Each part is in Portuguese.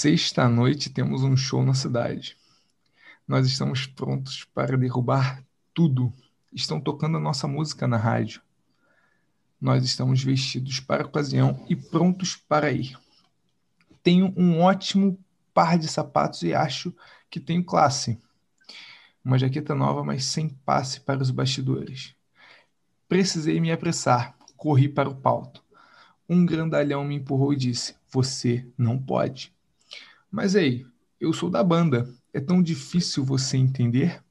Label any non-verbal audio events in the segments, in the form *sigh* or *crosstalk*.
É sexta-noite e temos um show na cidade. Nós estamos prontos para derrubar tudo. Estão tocando a nossa música na rádio. Nós estamos vestidos para a ocasião e prontos para ir. Tenho um ótimo par de sapatos e acho que tenho classe. Uma jaqueta nova, mas sem passe para os bastidores. Precisei me apressar. Corri para o palco. Um grandalhão me empurrou e disse: Você não pode. Mas ei, eu sou da banda. É tão difícil você entender?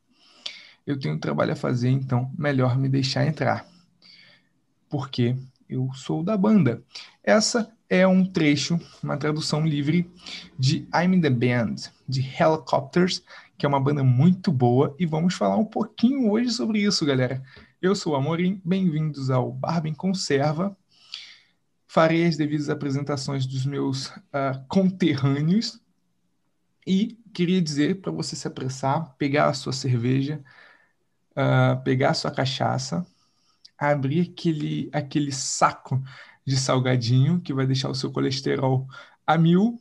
Eu tenho trabalho a fazer, então melhor me deixar entrar. Porque eu sou da banda. Essa é um trecho, uma tradução livre de I'm the Band, de Helicopters, que é uma banda muito boa, e vamos falar um pouquinho hoje sobre isso, galera. Eu sou o Amorim, bem-vindos ao Barba em Conserva. Farei as devidas apresentações dos meus uh, conterrâneos e queria dizer para você se apressar, pegar a sua cerveja, uh, pegar a sua cachaça, abrir aquele, aquele saco de salgadinho que vai deixar o seu colesterol a mil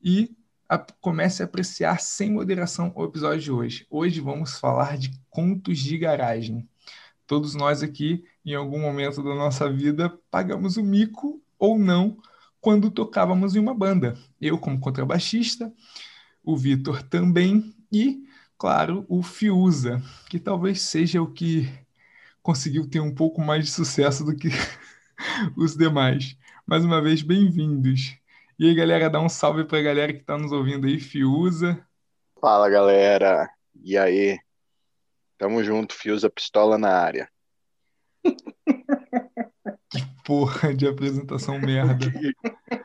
e a, comece a apreciar sem moderação o episódio de hoje. Hoje vamos falar de contos de garagem. Todos nós aqui, em algum momento da nossa vida, pagamos o mico ou não quando tocávamos em uma banda. Eu, como contrabaixista, o Vitor também e, claro, o Fiuza, que talvez seja o que conseguiu ter um pouco mais de sucesso do que *laughs* os demais. Mais uma vez, bem-vindos. E aí, galera, dá um salve para a galera que está nos ouvindo aí, Fiuza. Fala, galera. E aí? Tamo junto, Fiuza Pistola na área. *laughs* que porra de apresentação merda. *laughs*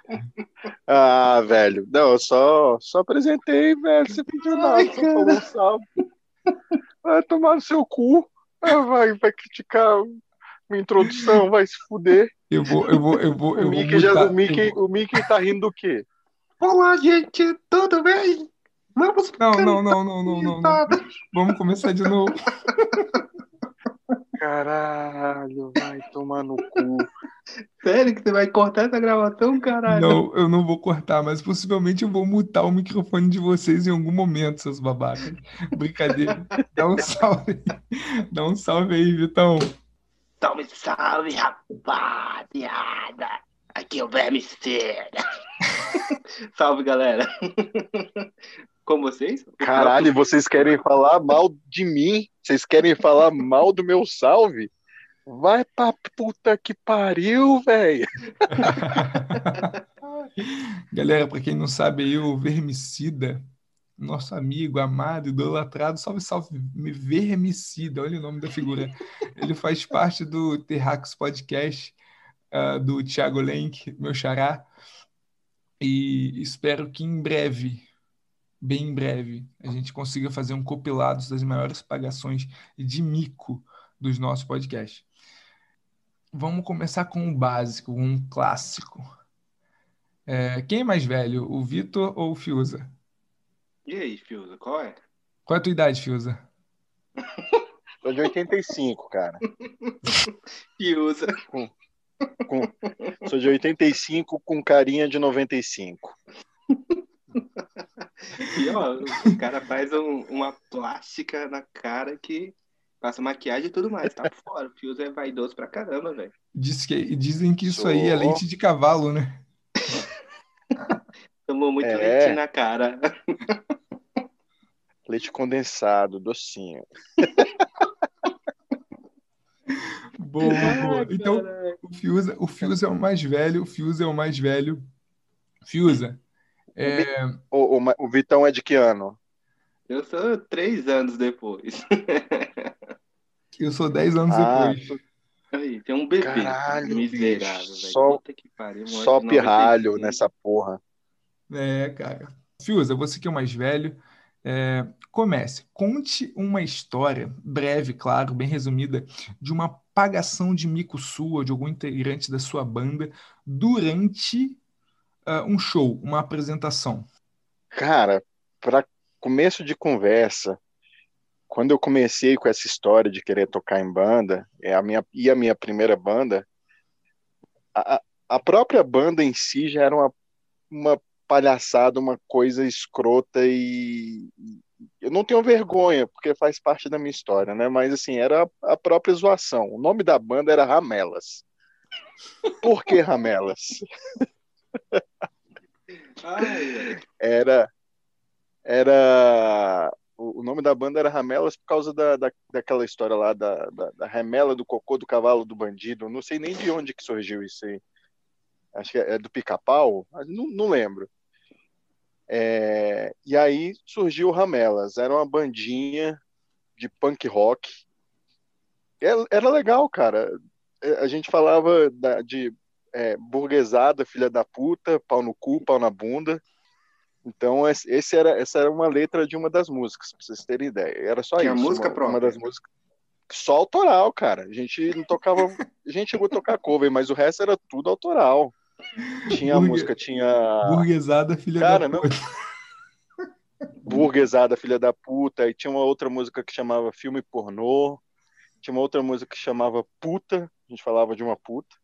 Ah, velho. Não, eu só, só apresentei, velho. Você pediu nada, só falou um salve. Vai tomar no seu cu. Ah, vai, vai criticar minha introdução, vai se fuder. Eu vou, eu vou, eu vou. Eu o, Mickey vou já, o, Mickey, vou... o Mickey tá rindo do quê? Olá, gente, tudo bem? Vamos não, não, não, não, não, não, não. Vamos começar de novo. *laughs* Caralho, vai tomar no cu. *laughs* Sério que você vai cortar essa gravação, caralho? Não, eu não vou cortar, mas possivelmente eu vou mutar o microfone de vocês em algum momento, seus babacas. Brincadeira. *laughs* Dá um salve. Dá um salve aí, Vitão. Salve, salve, rapaziada. Aqui é o Verme Cera. *laughs* salve, galera. Com vocês? Caralho, vocês querem falar mal de mim? Vocês querem falar mal do meu salve? Vai pra puta que pariu, velho. *laughs* Galera, pra quem não sabe aí, o Vermicida, nosso amigo, amado, idolatrado, salve, salve, Vermicida, olha o nome da figura. Ele faz parte do Terracos Podcast, uh, do Thiago Lenk, meu xará, e espero que em breve bem em breve a gente consiga fazer um compilado das maiores pagações de mico dos nossos podcasts. Vamos começar com o básico, um clássico. É, quem é mais velho, o Vitor ou o Fiuza? E aí, Fiuza, qual é? Qual é a tua idade, Fiuza? *laughs* Sou de 85, cara. *laughs* Fiuza. Com, com, sou de 85 com carinha de 95. *laughs* E ó, o cara faz um, uma plástica na cara que passa maquiagem e tudo mais, tá fora. O Fios é vaidoso pra caramba, velho. Diz que, dizem que isso aí é leite de cavalo, né? *laughs* Tomou muito é... leite na cara. Leite condensado, docinho. *laughs* boa, boa. Então, o Fiuza, o Fiuza é o mais velho, o Fiuza é o mais velho. Fiuza, é... O, o, o, Vitão é de que ano? Eu sou três anos depois. *laughs* Eu sou dez anos ah, depois. Aí, tem um bebê Caralho, miserável, Só, pariu, só pirralho nessa porra. É, cara. Fiuza, você que é o mais velho, é, comece. Conte uma história, breve, claro, bem resumida, de uma pagação de mico sua, de algum integrante da sua banda, durante uh, um show, uma apresentação? Cara, para começo de conversa, quando eu comecei com essa história de querer tocar em banda, é a minha, e a minha primeira banda, a, a própria banda em si já era uma, uma palhaçada, uma coisa escrota e eu não tenho vergonha, porque faz parte da minha história, né? Mas assim, era a própria zoação. O nome da banda era Ramelas. Por que Ramelas? *laughs* era era o, nome da banda era Ramelas por causa da, da, daquela história lá da, da, da do cocô do cavalo do bandido. Não sei nem de onde que surgiu isso aí. Acho que é, do pica-pau, não, não lembro. É, e aí surgiu Ramelas, era uma bandinha de punk rock. Era, era legal, cara. É, a gente falava da, de é, burguesada, filha da puta, pau no cu, pau na bunda. Então, esse era, essa era uma letra de uma das músicas, pra vocês terem ideia. Era só Tinha isso. música uma, própria. uma das músicas. Só autoral, cara. A gente não tocava. A gente chegou a tocar cover, mas o resto era tudo autoral. Tinha a música, tinha. Burguesada, filha cara, da puta. Não... Burguesada, filha da puta. E tinha uma outra música que chamava Filme Pornô. Tinha uma outra música que chamava Puta. A gente falava de uma puta.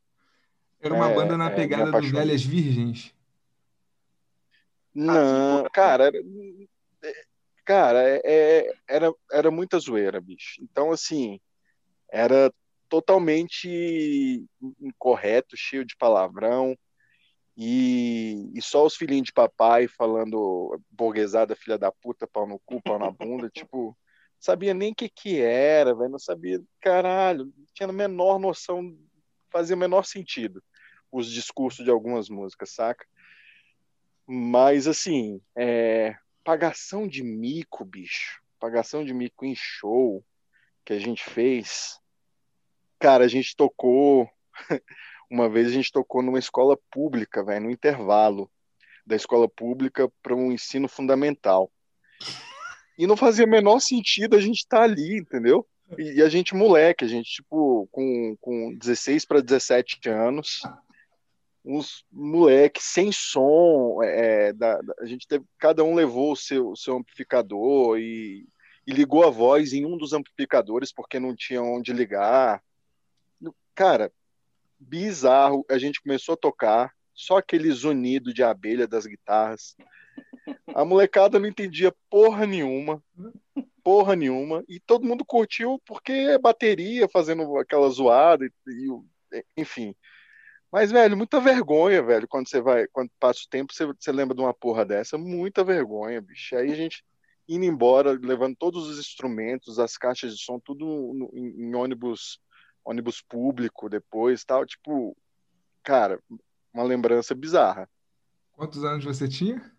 Era uma É, banda na é, pegada me do apaixonei. Velhas Virgens. Não, cara, era, é, cara, é- é- era, era muita zoeira, bicho. Então, assim, era totalmente incorreto, cheio de palavrão, e, e só os filhinhos de papai falando burguesada, filha da puta, pau no cu, pau na bunda, *laughs* tipo, sabia nem o que que era, velho, não sabia, caralho, não tinha a menor noção, fazia o menor sentido os discursos de algumas músicas, saca? Mas, assim, é, pagação de mico, bicho. Pagação de mico em show que a gente fez. Cara, a gente tocou. *laughs* Uma vez a gente tocou numa escola pública, velho, no intervalo da escola pública para um ensino fundamental. E não fazia menor sentido a gente estar ali, entendeu? E, e a gente, moleque, a gente, tipo, com, com 16 para 17 anos, uns moleques sem som, é, da, da- a gente teve, cada um levou o seu, seu amplificador e, e ligou a voz em um dos amplificadores porque não tinha onde ligar. Cara, bizarro. A gente começou a tocar, só aquele zunido de abelha das guitarras. A molecada não entendia porra nenhuma, porra nenhuma, e todo mundo curtiu porque é bateria fazendo aquela zoada, e, e- enfim. Mas, velho, muita vergonha, velho, quando você vai, quando passa o tempo, você, você lembra de uma porra dessa, muita vergonha, bicho. Aí a gente indo embora, levando todos os instrumentos, as caixas de som, tudo no- em, em ônibus, ônibus público depois, tal, tipo, cara, uma lembrança bizarra. Quantos anos você tinha?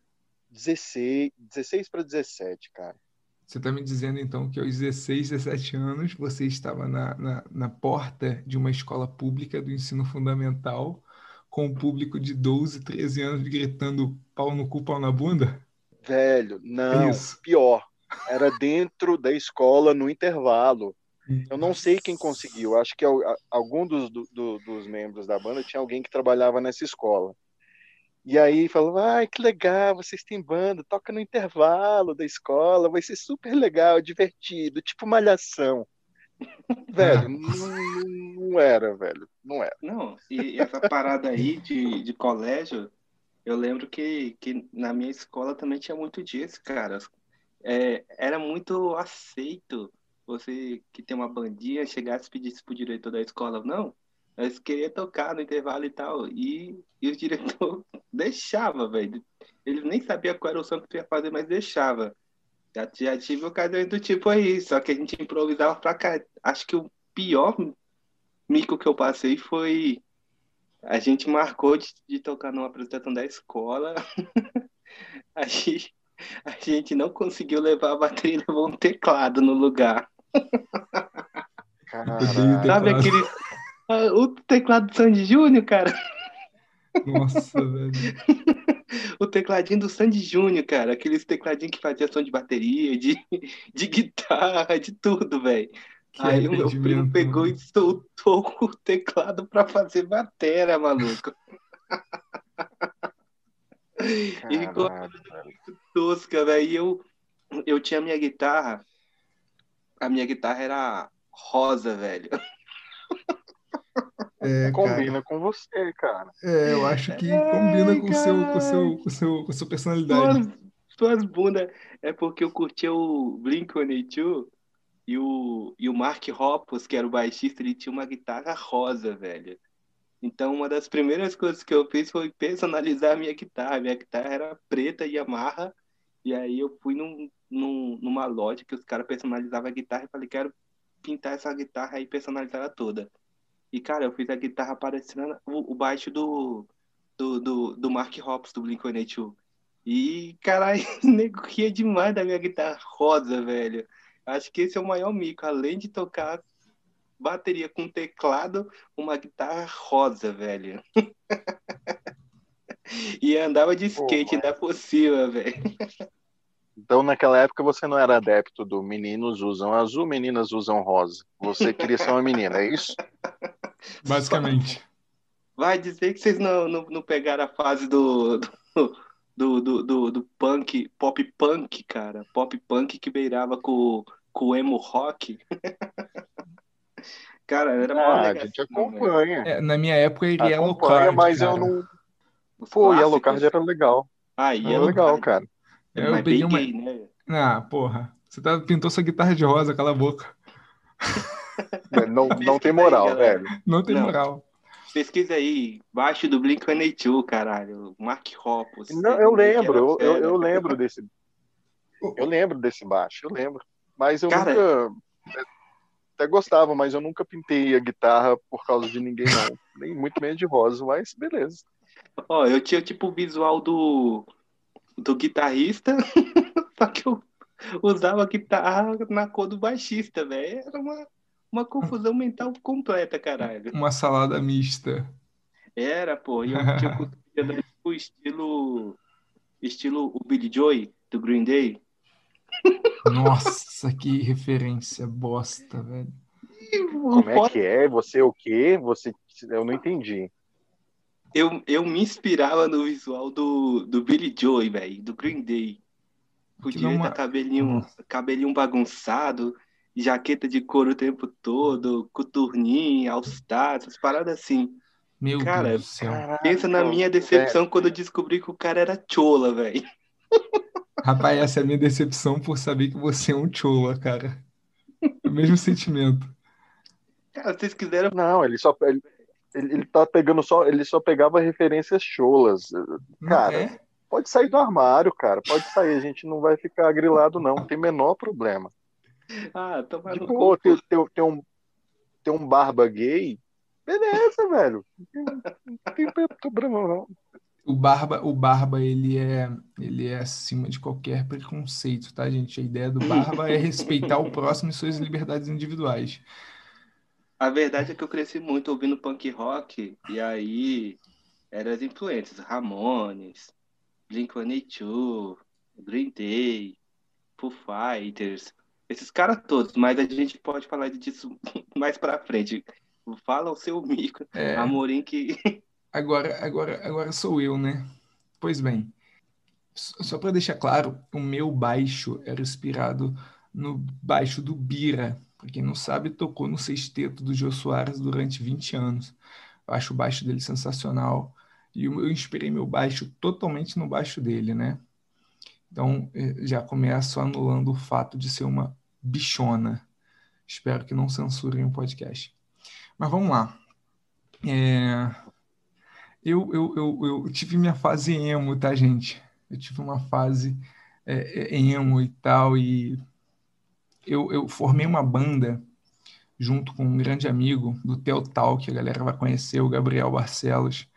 16, 16 para 17, cara. Você está me dizendo então que aos 16, 17 anos você estava na, na, na porta de uma escola pública do ensino fundamental com um público de 12, 13 anos gritando pau no cu, pau na bunda? Velho, não, isso. pior. Era dentro da escola no intervalo. Eu não sei quem conseguiu. Acho que algum dos, do- do- dos membros da banda tinha alguém que trabalhava nessa escola. E aí falou: ai, que legal, vocês têm banda, toca no intervalo da escola, vai ser super legal, divertido, tipo malhação. *laughs* Velho, *laughs* não, não era, velho, não era. Não, e essa parada aí de, de colégio, eu lembro que, que na minha escola também tinha muito disso, cara. É, era muito aceito você que tem uma bandinha chegasse e pedisse pro diretor da escola, não, nós queria tocar no intervalo e tal. E, e o diretor *laughs* deixava, velho. Ele nem sabia qual era o som que ia fazer, mas deixava. Já, já tive ocasiões do tipo aí, só que a gente improvisava pra cá. Acho que o pior mico que eu passei foi. A gente marcou de, de tocar numa apresentação da escola. *laughs* a, gente, a gente não conseguiu levar a bateria, levou um teclado no lugar. Caralho. Sabe aquele. O teclado do Sandy Júnior, cara. Nossa, velho. *laughs* O tecladinho do Sandy Júnior, cara. Aqueles tecladinhos que fazia som de bateria, de, de guitarra, de tudo, velho. Aí o meu primo pegou mano. e soltou *laughs* o teclado pra fazer bateria, maluco. *laughs* E ficou Caralho, velho. tosca, velho. E eu, eu tinha minha guitarra. A minha guitarra era rosa, velho. É, Combina cara. com você, cara. É, eu acho que Ai, combina com o seu, com seu, com seu, com a sua personalidade. Suas, suas bundas. É porque eu curtia o Blink-182 e o, e o Mark Hoppus, que era o baixista, ele tinha uma guitarra rosa, velho. Então, uma das primeiras coisas que eu fiz foi personalizar a minha guitarra. Minha guitarra era preta e amarra. E aí eu fui num, num- numa loja que os caras personalizavam a guitarra e falei, quero pintar essa guitarra aí personalizada toda. E, cara, eu fiz a guitarra parecendo o, o baixo do, do, do, do Mark Hoppus, do Blink-182. E, caralho, *laughs* nego ria demais da minha guitarra rosa, velho. Acho que esse é o maior mico. Além de tocar bateria com teclado, uma guitarra rosa, velho. *laughs* E andava de skate, ainda por cima, velho. *laughs* Então, naquela época, você não era adepto do meninos usam azul, meninas usam rosa. Você queria ser uma menina, é isso? *laughs* Basicamente. Vai dizer que vocês não, não, não pegaram a fase do, do, do, do, do punk, pop punk, cara. Pop punk que beirava com, com o emo rock. *laughs* Cara, era Ah, a legal, gente acompanha. É, na minha época, ele Yellow Acompanha, Card, mas eu cara. não. Os Pô. Yellow Card era legal. Ah, Era Yellow legal, cara. Eu Mas peguei bem uma... gay, né? Ah, porra. Você tá, pintou sua guitarra de rosa, cala a boca. Não, não Pesquisa tem aí, moral, galera. velho. Não tem Não. moral. Pesquisa aí, baixo do Blink-182, caralho. Mark Hoppus. Não, eu lembro, eu, eu, eu lembro desse. Eu lembro desse baixo, eu lembro. Mas eu Cara- nunca. Até gostava, mas eu nunca pintei a guitarra por causa de ninguém, não. Nem muito menos de rosa, mas beleza. Ó, eu tinha tipo o visual do, do guitarrista, *laughs* só que eu usava a guitarra na cor do baixista, velho. Era uma, uma confusão mental completa, caralho. Uma salada mista. Era, pô, e eu tinha *laughs* o tipo estilo, estilo o Billy Joy do Green Day. Nossa, que referência bosta, velho. Como é que é? Você o quê? Você. Eu não entendi. Eu, eu me inspirava no visual do, do Billy Joy, velho, do Green Day. Que Podia não estar ma- cabelinho, Nossa. cabelinho bagunçado, jaqueta de couro o tempo todo, coturninho, all-star, essas paradas assim. Meu Cara, Deus do céu. Pensa na minha decepção quando eu descobri que o cara era chola, velho. Rapaz, essa é a minha decepção por saber que você é um chola, cara. O mesmo sentimento. Cara, vocês quiseram. Não, ele só. Ele, ele ele tá pegando só. Ele só pegava referências cholas. Cara, é? Pode sair do armário, cara. Pode sair. A gente não vai ficar grilado, não. Não tem menor problema. Ah, tomar no Tipo, pô, tem, tem, tem um, tem um barba gay. Beleza, velho. Não tem problema, não. O Barba, o Barba, ele é, ele é acima de qualquer preconceito, tá, gente? A ideia do Barba é respeitar o próximo e suas liberdades individuais. A verdade é que eu cresci muito ouvindo punk rock, e aí eram as influências, Ramones, Blink-182, Green Day, Foo Fighters, esses caras todos, mas a gente pode falar disso *laughs* mais pra frente. Fala o seu mico, É, Amorim, que *laughs* agora, agora, agora sou eu, né? Pois bem, só para deixar claro, o meu baixo era inspirado no baixo do Bira. Quem não sabe, tocou no sexteto do Jô Soares durante 20 anos. Eu acho o baixo dele sensacional. E eu inspirei meu baixo totalmente no baixo dele, né? Então, eh, já começo anulando o fato de ser uma bichona. Espero que não censurem o podcast. Mas vamos lá. É, Eu, eu, eu, eu tive minha fase emo, tá, gente? Eu tive uma fase é, é, emo e tal, e eu, eu formei uma banda junto com um grande amigo do Teotal, que a galera vai conhecer, o Gabriel Barcelos.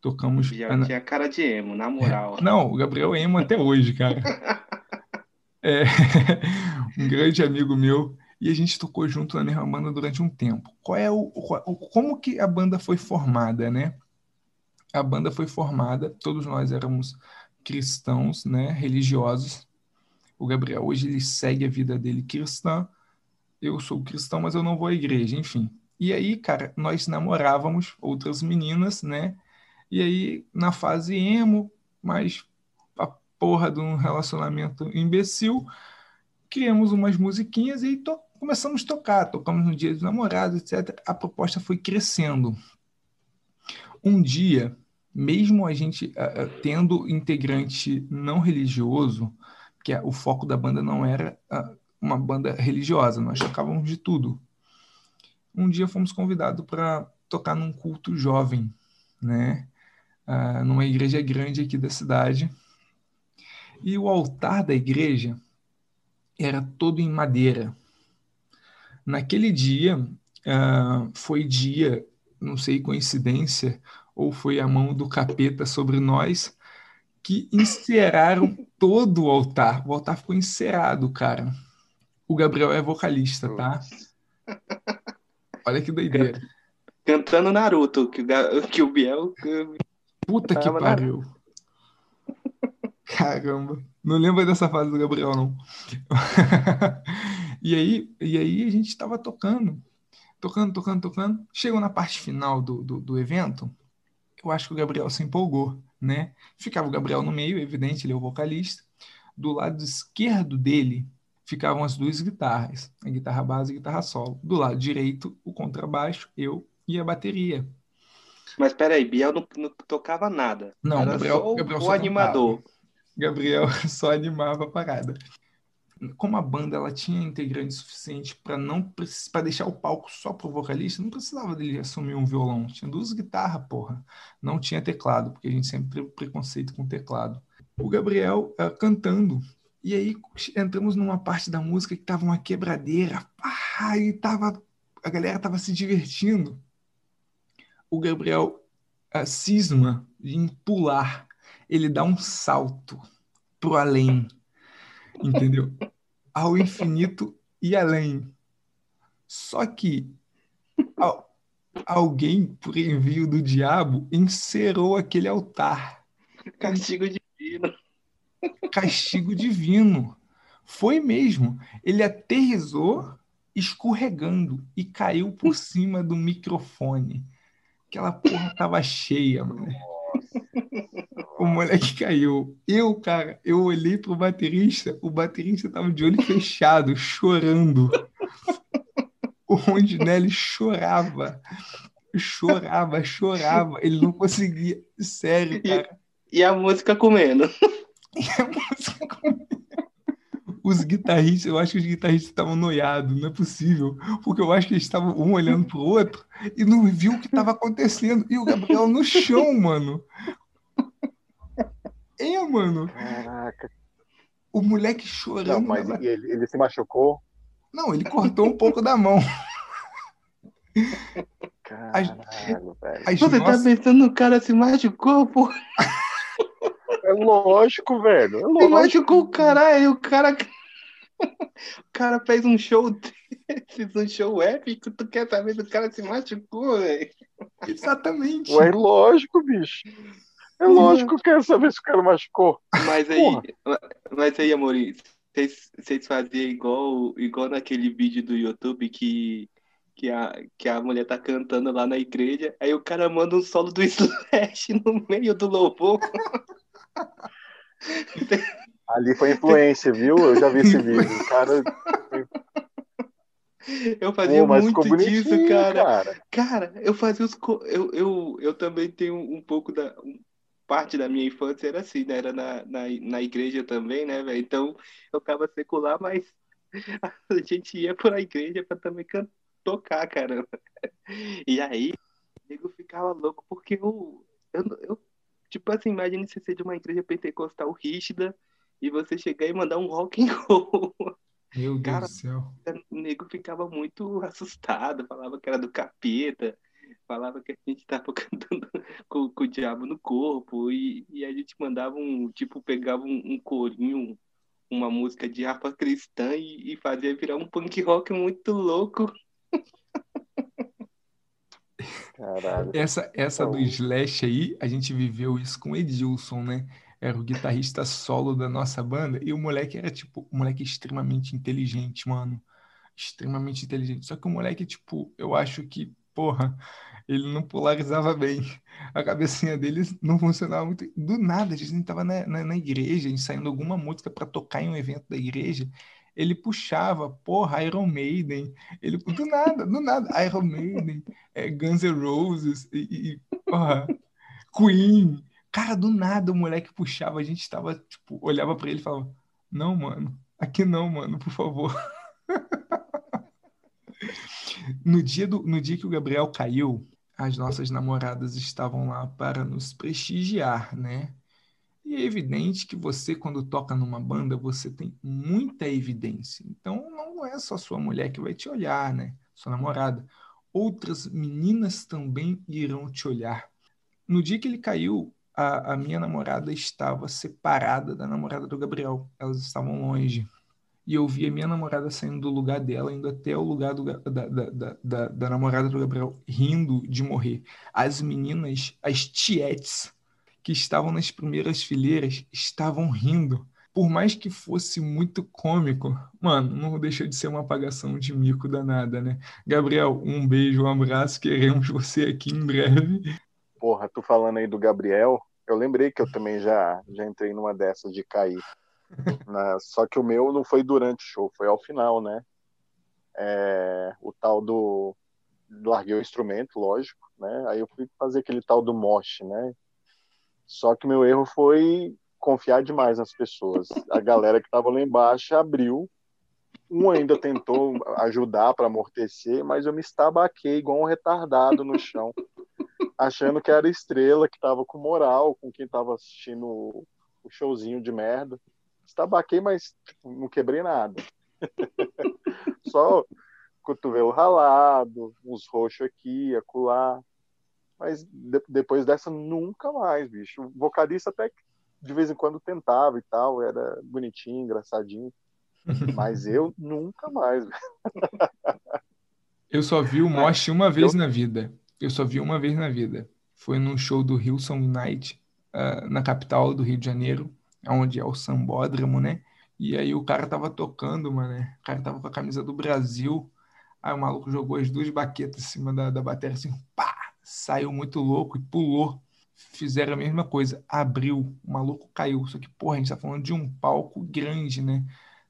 Tocamos. já tinha cara de emo, na moral. Não, o Gabriel é emo até hoje, cara. É, *laughs* um grande amigo meu. E a gente tocou junto na mesma banda durante um tempo. Qual é o, qual- o- como que a banda foi formada, né? A banda foi formada, todos nós éramos cristãos, né, religiosos. O Gabriel hoje ele segue a vida dele cristã. Eu sou cristão, mas eu não vou à igreja, enfim. E aí, cara, nós namorávamos outras meninas, né? E aí, na fase emo, mas a porra de um relacionamento imbecil, criamos umas musiquinhas e to- começamos a tocar. Tocamos no Dia dos Namorados, etc. A proposta foi crescendo. Um dia, mesmo a gente uh, tendo integrante não religioso, que o foco da banda não era uh, uma banda religiosa, nós tocávamos de tudo. Um dia fomos convidados para tocar num culto jovem, né? Uh, numa igreja grande aqui da cidade. E o altar da igreja era todo em madeira. Naquele dia, uh, foi dia, não sei coincidência, ou foi a mão do capeta sobre nós, que enceraram todo o altar. O altar ficou encerado, cara. O Gabriel é vocalista, tá? Olha que doideira. Cantando Naruto, que, que o Biel. Puta que pariu. Caramba. Não lembro dessa fase do Gabriel, não. *laughs* e, aí, e aí a gente estava tocando. Tocando, tocando, tocando. Chegou na parte final do, do, do evento. Eu acho que o Gabriel se empolgou, né? Ficava o Gabriel no meio, evidente, ele é o vocalista. Do lado esquerdo dele ficavam as duas guitarras, a guitarra base e a guitarra solo. Do lado direito, o contrabaixo, eu e a bateria. Mas peraí, Biel não, não tocava nada. Não, Era Gabriel, só Gabriel o só animador. cantava. Gabriel *laughs* só animava a parada. Como a banda ela tinha integrante suficiente para não para deixar o palco só pro vocalista, não precisava dele assumir um violão. Tinha duas guitarras, porra. Não tinha teclado, porque a gente sempre teve preconceito com teclado. O Gabriel uh, cantando e aí entramos numa parte da música que tava uma quebradeira. Ah, e tava, a galera tava se divertindo. O Gabriel uh, cisma em pular. Ele dá um salto pro além. Entendeu? Ao infinito e além. Só que al alguém, por envio do diabo, encerou aquele altar. Castigo divino castigo divino. Foi mesmo. Ele aterrizou escorregando e caiu por cima do microfone. Aquela porra tava cheia, mano. O moleque caiu. Eu, cara, eu olhei pro baterista, o baterista tava de olho fechado, chorando. O Rondinelli chorava. Chorava, chorava. Ele não conseguia. Sério, cara. E, e a música comendo. Os guitarristas, eu acho que os guitarristas estavam noiados, não é possível. Porque eu acho que eles estavam um olhando pro outro e não viu o que estava acontecendo. E o Gabriel no chão, mano. É, mano. Caraca. O moleque chorando. Não, mas na- ele, ele se machucou? Não, ele cortou um pouco da mão. Caralho, velho. As Você nossas- tá pensando no cara se machucou, pô? É lógico, velho. É Se lógico. machucou o caralho, o cara. O cara fez um show desses, um show épico, tu quer saber se o cara se machucou, velho? Exatamente. Ué, lógico, bicho. É lógico que eu quero saber se o cara machucou. Mas aí, Porra. mas aí, Amorim, vocês faziam igual, igual naquele vídeo do YouTube que, que, a, que a mulher tá cantando lá na igreja, aí o cara manda um solo do *laughs* Slash no meio do louvor. *laughs* Ali foi influência, viu? Eu já vi esse vídeo. O cara. Eu fazia Pô, muito disso, cara. cara. Cara, eu fazia os. co- Eu, eu, eu também tenho um pouco da. um- Parte da minha infância era assim, né? Era na, na, na igreja também, né, velho? Então eu ficava secular, mas *laughs* a gente ia pra igreja pra também can- tocar, caramba. E aí, o nego ficava louco porque eu, eu, eu. Tipo assim, imagine você ser de uma igreja pentecostal rígida e você chegar e mandar um rock and roll. Meu Deus Cara, do céu. o nego ficava muito assustado, falava que era do capeta, falava que a gente tava *laughs* cantando com, com o diabo no corpo, e, e a gente mandava um, tipo, pegava um, um corinho, uma música de harpa cristã e, e fazia virar um punk rock muito louco. Caralho. Essa, essa do Slash aí, a gente viveu isso com o Edilson, né? Era o guitarrista solo da nossa banda e o moleque era, tipo, um moleque extremamente inteligente, mano. Extremamente inteligente. Só que o moleque, tipo, eu acho que, porra, ele não polarizava bem. A cabecinha dele não funcionava muito. Do nada, a gente tava na, na, na igreja, ensaiando alguma música pra tocar em um evento da igreja. ele puxava, porra, Iron Maiden, ele, do nada, do nada, Iron Maiden, é, Guns N' Roses, e, e porra, Queen, cara, do nada o moleque puxava, a gente tava, tipo, olhava para ele e falava, não, mano, aqui não, mano, por favor. *laughs* no, dia do, no dia que o Gabriel caiu, as nossas namoradas estavam lá para nos prestigiar, né? E é evidente que você, quando toca numa banda, você tem muita evidência. Então, não é só sua mulher que vai te olhar, né? Sua namorada. Outras meninas também irão te olhar. No dia que ele caiu, a, a minha namorada estava separada da namorada do Gabriel. Elas estavam longe. E eu vi a minha namorada saindo do lugar dela, indo até o lugar do, da, da, da, da namorada do Gabriel, rindo de morrer. As meninas, as tietes, que estavam nas primeiras fileiras estavam rindo. Por mais que fosse muito cômico, mano, não deixou de ser uma apagação de mico danada, né? Gabriel, um beijo, um abraço, queremos você aqui em breve. Porra, tu falando aí do Gabriel, eu lembrei que eu também já, já entrei numa dessas de cair. *laughs* Na, só que o meu não foi durante o show, foi ao final, né? É, o tal do. Larguei o instrumento, lógico, né? Aí eu fui fazer aquele tal do mosh, né? Só que meu erro foi confiar demais nas pessoas. A galera que estava lá embaixo abriu. Um ainda tentou ajudar para amortecer, mas eu me estabaquei igual um retardado no chão, achando que era estrela, que estava com moral, com quem estava assistindo o showzinho de merda. Estabaquei, mas tipo, não quebrei nada. *laughs* Só cotovelo ralado, uns roxos aqui, acolá. Mas de, depois dessa, nunca mais, bicho. O vocalista até de vez em quando tentava e tal, era bonitinho, engraçadinho. *laughs* Mas eu nunca mais. eu só vi o Mosh uma vez eu... na vida. Eu só vi uma vez na vida. Foi num show do Hillsong Night, uh, na capital do Rio de Janeiro, onde é o Sambódromo, né? E aí o cara tava tocando, mano. Né? O cara tava com a camisa do Brasil. Aí o maluco jogou as duas baquetas em cima da, da bateria, assim, pá! saiu muito louco e pulou. Fizeram a mesma coisa, abriu, o maluco caiu. Só que, porra, a gente tá falando de um palco grande, né?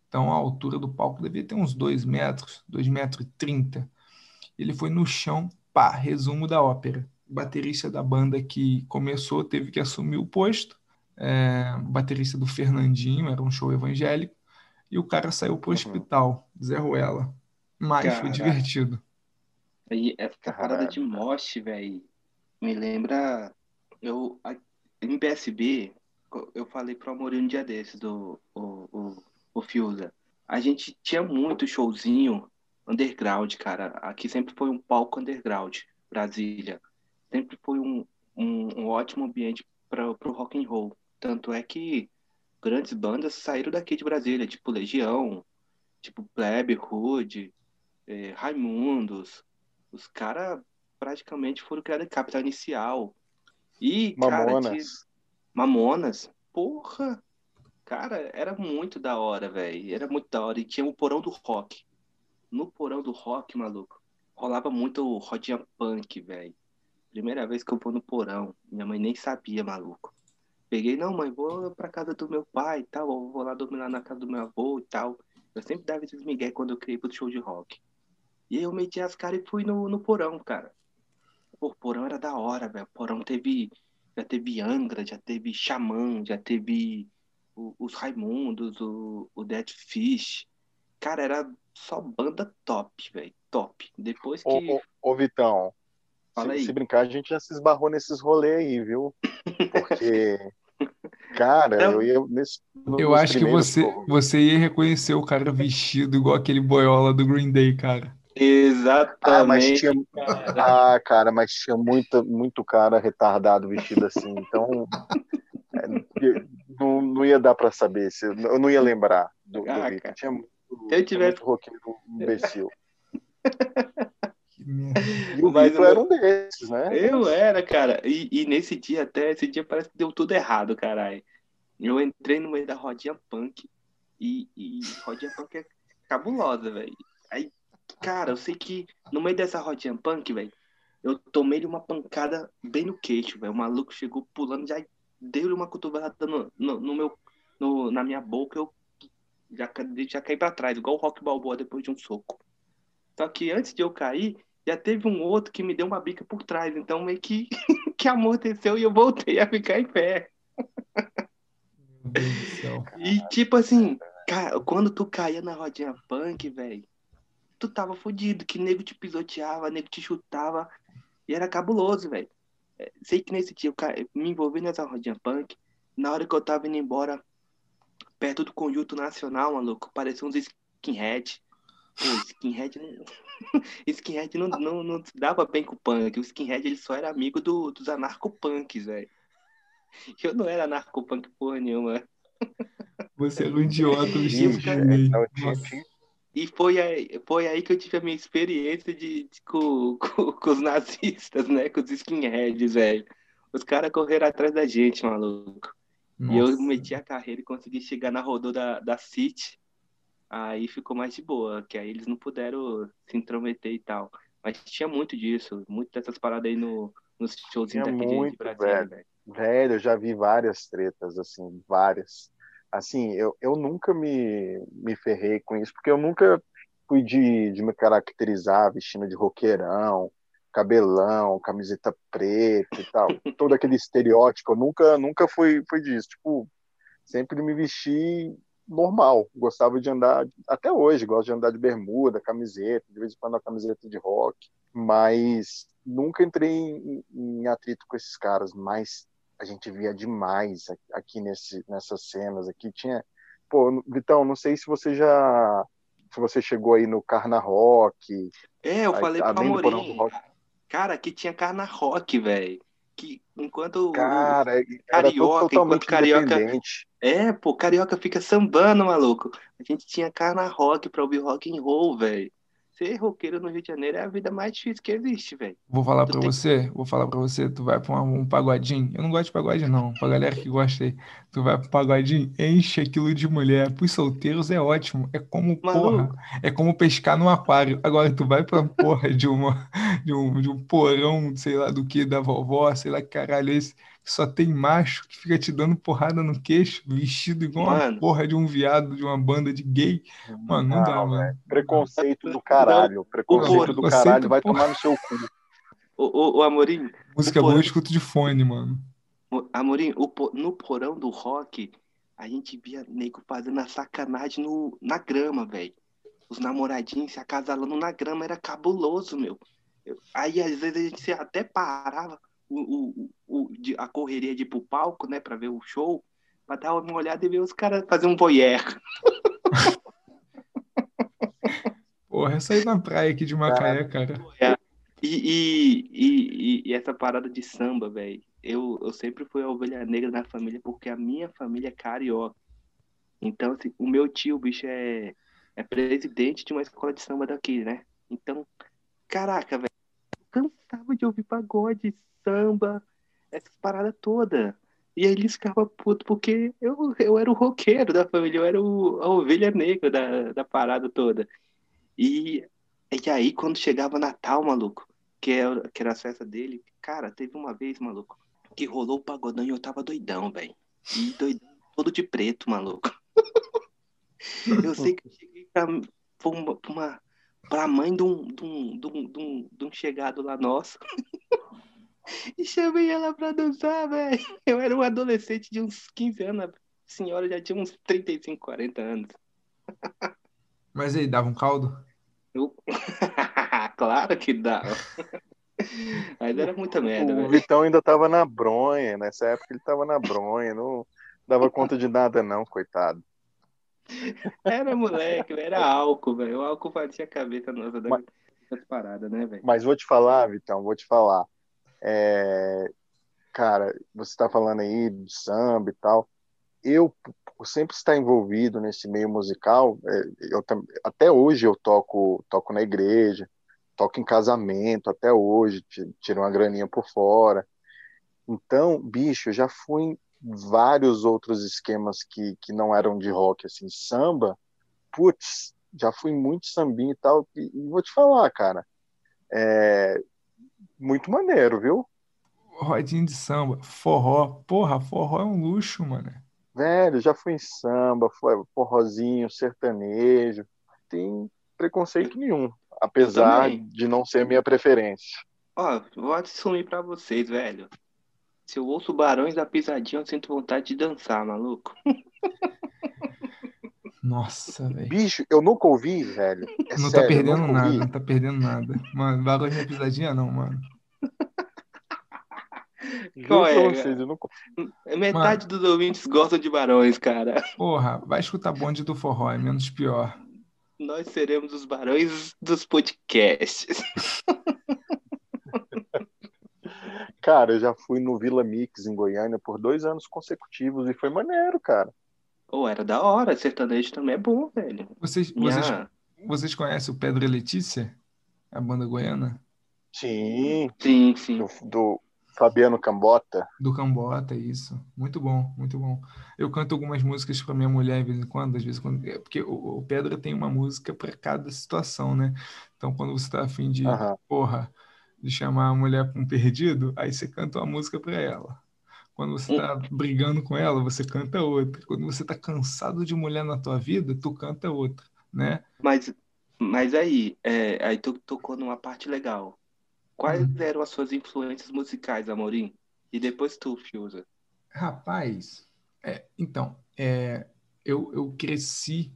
Então a altura do palco devia ter uns 2 metros, 2 metros e 30. Ele foi no chão, pá, resumo da ópera. O baterista da banda que começou teve que assumir o posto. É, baterista do Fernandinho, era um show evangélico. E o cara saiu pro uhum. hospital, Zé Ruela. Mas Caraca. foi divertido. E essa parada de mosh, velho, me lembra. Eu, a, em PSB, eu falei pro Amorim um dia desses, do o, o, o Fiusa. A gente tinha muito showzinho underground, cara. Aqui sempre foi um palco underground, Brasília. Sempre foi um, um, um ótimo ambiente para o rock and roll. Tanto é que grandes bandas saíram daqui de Brasília, tipo Legião, tipo Plebe, Hood, eh, Raimundos, os caras praticamente foram criados em capital inicial. E, Mamonas. Cara, de... Mamonas. Porra! Cara, era muito da hora, velho. Era muito da hora. E tinha o porão do rock. No porão do rock, maluco, rolava muito rodinha punk, velho. Primeira vez que eu vou no porão. Minha mãe nem sabia, maluco. Peguei, não, mãe, vou pra casa do meu pai e tal. Vou lá dormir lá na casa do meu avô e tal. Eu sempre dava esses migué quando eu criei pro show de rock. E aí eu meti as caras e fui no, no porão, cara. Pô, porão era da hora, velho. Porão teve. Já teve Angra, já teve Xamã, já teve o, os Raimundos, o, o Dead Fish. Cara, era só banda top, velho. Top. Depois que. Ô, ô, ô Vitão. Se, se, brincar, a gente já se esbarrou nesses rolês aí, viu? *laughs* Porque. Cara, então, eu ia nesse. Eu acho que você, você ia reconhecer o cara vestido igual aquele boiola do Green Day, cara. Exatamente. Ah, mas tinha, cara. ah, cara, mas tinha muita, muito cara retardado vestido assim. Então, é, não, não ia dar para saber. Se, eu não ia lembrar do, do ah. Tinha muito, eu tivesse... muito roqueiro imbecil. *laughs* E o Mas eu... era um desses, né? Eu era, cara. E, e, nesse dia até, esse dia parece que deu tudo errado, caralho. Eu entrei no meio da rodinha punk e, e rodinha punk é cabulosa, velho. Aí Cara, eu sei que no meio dessa rodinha punk, velho, eu tomei uma pancada bem no queixo, velho. O maluco chegou pulando, já deu-lhe uma cotovelada no, no, no, meu, no, na minha boca. Eu já, já caí pra trás, igual o Rock Balboa depois de um soco. Só que antes de eu cair, já teve um outro que me deu uma bica por trás. Então meio que, *laughs* que amorteceu e eu voltei a ficar em pé. E tipo assim, cara, quando tu caía na rodinha punk, velho, tu tava fodido, que nego te pisoteava, nego te chutava, e era cabuloso, velho. É, Sei que nesse dia eu ca- me envolvi nessa rodinha punk, na hora que eu tava indo embora, perto do conjunto nacional, maluco, parecia uns skinhead. Pô, skinhead não... *laughs* skinhead não, não, não se dava bem com o punk. O skinhead ele só era amigo do, dos anarcopunks, velho. *laughs* Eu não era anarcopunk porra nenhuma. Você era um idiota Nossa. tinha- E foi aí, foi aí que eu tive a minha experiência de, de- com, *laughs* com, com os nazistas, né? Com os skinheads, velho. Os caras correram atrás da gente, maluco. E eu Nossa. meti a carreira e consegui chegar na rodô da, da City. Aí ficou mais de boa, que aí eles não puderam se intrometer e tal. Mas tinha muito disso, muito dessas paradas aí no, nos shows Tinha daqui de- muito, Brasília, velho. velho. Velho, eu já vi várias tretas, assim, várias. Assim, eu, eu nunca me, me ferrei com isso, porque eu nunca fui de, de me caracterizar vestindo de roqueirão, cabelão, camiseta preta e tal. *laughs* Todo aquele estereótipo, eu nunca, nunca fui, fui disso. Tipo, sempre me vesti normal. Gostava de andar, até hoje, gosto de andar de bermuda, camiseta, de vez em quando uma camiseta de rock, mas nunca entrei em, em atrito com esses caras, mas a gente via demais aqui nesse, nessas cenas aqui. Tinha. Pô, Vitão, não sei se você já. Se você chegou aí no Carna Rock. É, eu falei do Porão do Amorim, cara, que tinha carna rock, velho. Que enquanto o- Cara, Carioca, enquanto carioca-. É, pô, carioca fica sambando, maluco. A gente tinha carna rock pra ouvir rock and roll, velho. Ser roqueiro no Rio de Janeiro é a vida mais difícil que existe, velho. Vou falar Tu pra tem- você, vou falar pra você, tu vai pra um, um pagodinho. Eu não gosto de pagode, não. Pra galera que gosta aí, tu vai pro pagodinho, enche aquilo de mulher. Pros solteiros é ótimo. É como, porra, Maluco. é como pescar no aquário. Agora tu vai pra porra de uma, de um, de um porão, sei lá do que, da vovó, sei lá que caralho é esse, só tem macho que fica te dando porrada no queixo, vestido igual uma Mano. porra de um viado, de uma banda de gay. Mano, não dá, Não, mano. Preconceito do caralho. Preconceito do caralho vai porra. tomar no seu cu. Ô, ô, ô, Amorim, Música o boa eu escuto de fone, mano. o- Amorim, o no porão do rock, a gente via nego fazendo a sacanagem no, na grama, velho. Os namoradinhos se acasalando na grama era cabuloso, meu. Eu- aí, às vezes, a gente até parava o, o, o, a correria de ir pro palco, né, pra ver o show, pra dar uma olhada e ver os caras fazer um voyeur. *laughs* Porra, é sair na praia aqui de Macaé, cara. E, e, e, e essa parada de samba, velho, eu, eu sempre fui a ovelha negra na família porque a minha família é carioca. Então, assim, o meu tio, bicho, é, é presidente de uma escola de samba daqui, né? Então, caraca, velho, cansava de ouvir pagode, samba, essas paradas todas. E aí eles ficavam putos porque eu, eu era o roqueiro da família, eu era o, a ovelha negra da, da parada toda. E, e aí, quando chegava Natal, maluco, que era, que era a festa dele, cara, teve uma vez, maluco, que rolou o pagodão e eu tava doidão, velho. E doidão, todo de preto, maluco. *laughs* eu sei que eu cheguei pra, pra, uma, pra, uma, pra mãe de um, de, um, de, um, de, um, de um chegado lá nosso. *laughs* e chamei ela pra dançar, velho. Eu era um adolescente de uns 15 anos, a senhora já tinha uns 35, 40 anos. Mas aí, dava um caldo? Eu... *laughs* claro que dá. Mas era muita merda, O velho. Vitão ainda tava na bronha. Nessa época ele tava na bronha. Não dava conta de nada, não, coitado. Era moleque, era álcool, velho. O álcool fazia a cabeça nossa Mas- das paradas, né, velho? Mas vou te falar, Vitão, vou te falar. É, Cara, você está falando aí de samba e tal. Eu, sempre estar envolvido nesse meio musical, é, eu, até hoje eu toco, toco na igreja, toco em casamento, até hoje, ti- tiro uma graninha por fora. Então, bicho, eu já fui vários outros esquemas que, que não eram de rock, assim, samba. Putz, já fui muito sambinha e tal. E, e vou te falar, cara, é muito maneiro, viu? Rodinha de samba, forró. Porra, forró é um luxo, mano. Velho, já fui em samba, foi forrozinho, sertanejo. Tem preconceito nenhum, apesar de não ser minha preferência. Ó, vou assumir pra vocês, velho. Se eu ouço Barões da Pisadinha, eu sinto vontade de dançar, maluco. *laughs* Nossa, velho. Bicho, eu nunca ouvi, velho. É não sério, tá perdendo nada, ouvi. não tá perdendo nada. Mano, Barões da Pisadinha não, mano. *laughs* Qual é, vocês, nunca... Metade dos ouvintes gostam de Barões, cara. Porra, vai escutar bonde do forró, é menos pior. Nós seremos os Barões dos podcasts. *laughs* Cara, eu já fui no Vila Mix em Goiânia por dois anos consecutivos e foi maneiro, cara. Ô, era da hora. Sertanejo também é bom, velho. Vocês, vocês, vocês conhecem o Pedro e Letícia? A banda goiana? Sim, Sim, sim. do, do Fabiano Cambota. Do Cambota, isso. Muito bom, muito bom. Eu canto algumas músicas para minha mulher de vez em quando, às vezes quando. é Porque o, o Pedro tem uma música para cada situação, né? Então, quando você tá afim de, Aham. porra, de chamar a mulher para um perdido, aí você canta uma música para ela. Quando você tá brigando com ela, você canta outra. Quando você tá cansado de mulher na tua vida, tu canta outra, né? Mas, mas aí, é, aí tu tocou numa parte legal. Quais Uhum. eram as suas influências musicais, Amorim? E depois tu, Fiuza. Rapaz, é, então, é, eu, eu cresci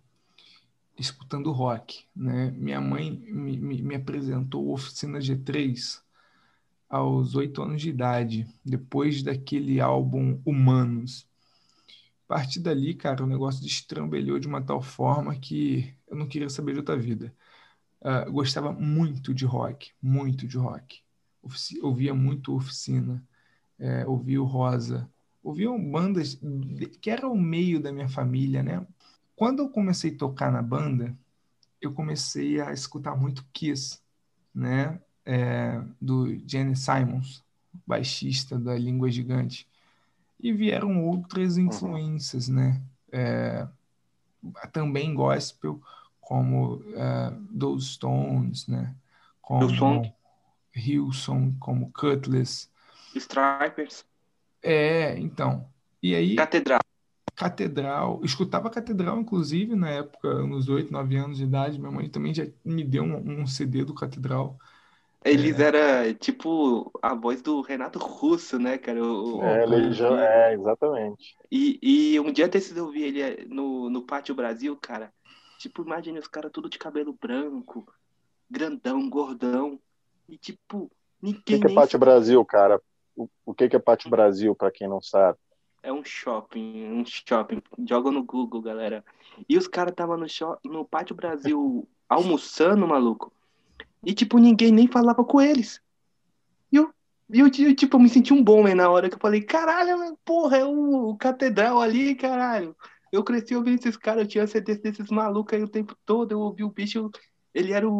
escutando rock, né? Minha mãe me, me, me apresentou Oficina G3 aos oito anos de idade, depois daquele álbum Humanos. A partir dali, cara, o negócio destrambelhou de uma tal forma que eu não queria saber de outra vida. Eu gostava muito de rock, muito de rock. Ofici- ouvia muito Oficina, é, ouvia o Rosa, ouviam bandas que era o meio da minha família, né? Quando eu comecei a tocar na banda, eu comecei a escutar muito Kiss, né? É, do Gene Simons, baixista da Língua Gigante. E vieram outras influências, né? É, também gospel, como é, Those Stones, né? Como Hillsong. Hillsong, como Cutlass. Stripers. É, então. E aí, Catedral. Catedral, escutava Catedral, inclusive, na época, nos 8, 9 anos de idade. Minha mãe também já me deu um, um CD do Catedral. Eles era tipo a voz do Renato Russo, né, cara? O- o- É, Legião, é, exatamente. E, e um dia desses eu vi ele eh, no, no Pátio Brasil, cara. Tipo, imagine os caras tudo de cabelo branco, grandão, gordão. E tipo, O ninguém que, que é Pátio Brasil, cara? O, o que, que é Pátio Brasil, pra quem não sabe? É um shopping, um shopping. Joga no Google, galera. E os caras estavam no, no Pátio Brasil *laughs* almoçando, maluco. E, tipo, ninguém nem falava com eles. E eu, eu, ti- tipo, eu me senti um bom, né, na hora que eu falei, caralho, porra, é o, o Catedral ali, caralho. Eu cresci ouvindo esses caras, eu tinha CD desses malucos aí o tempo todo, eu ouvi o bicho, ele era o,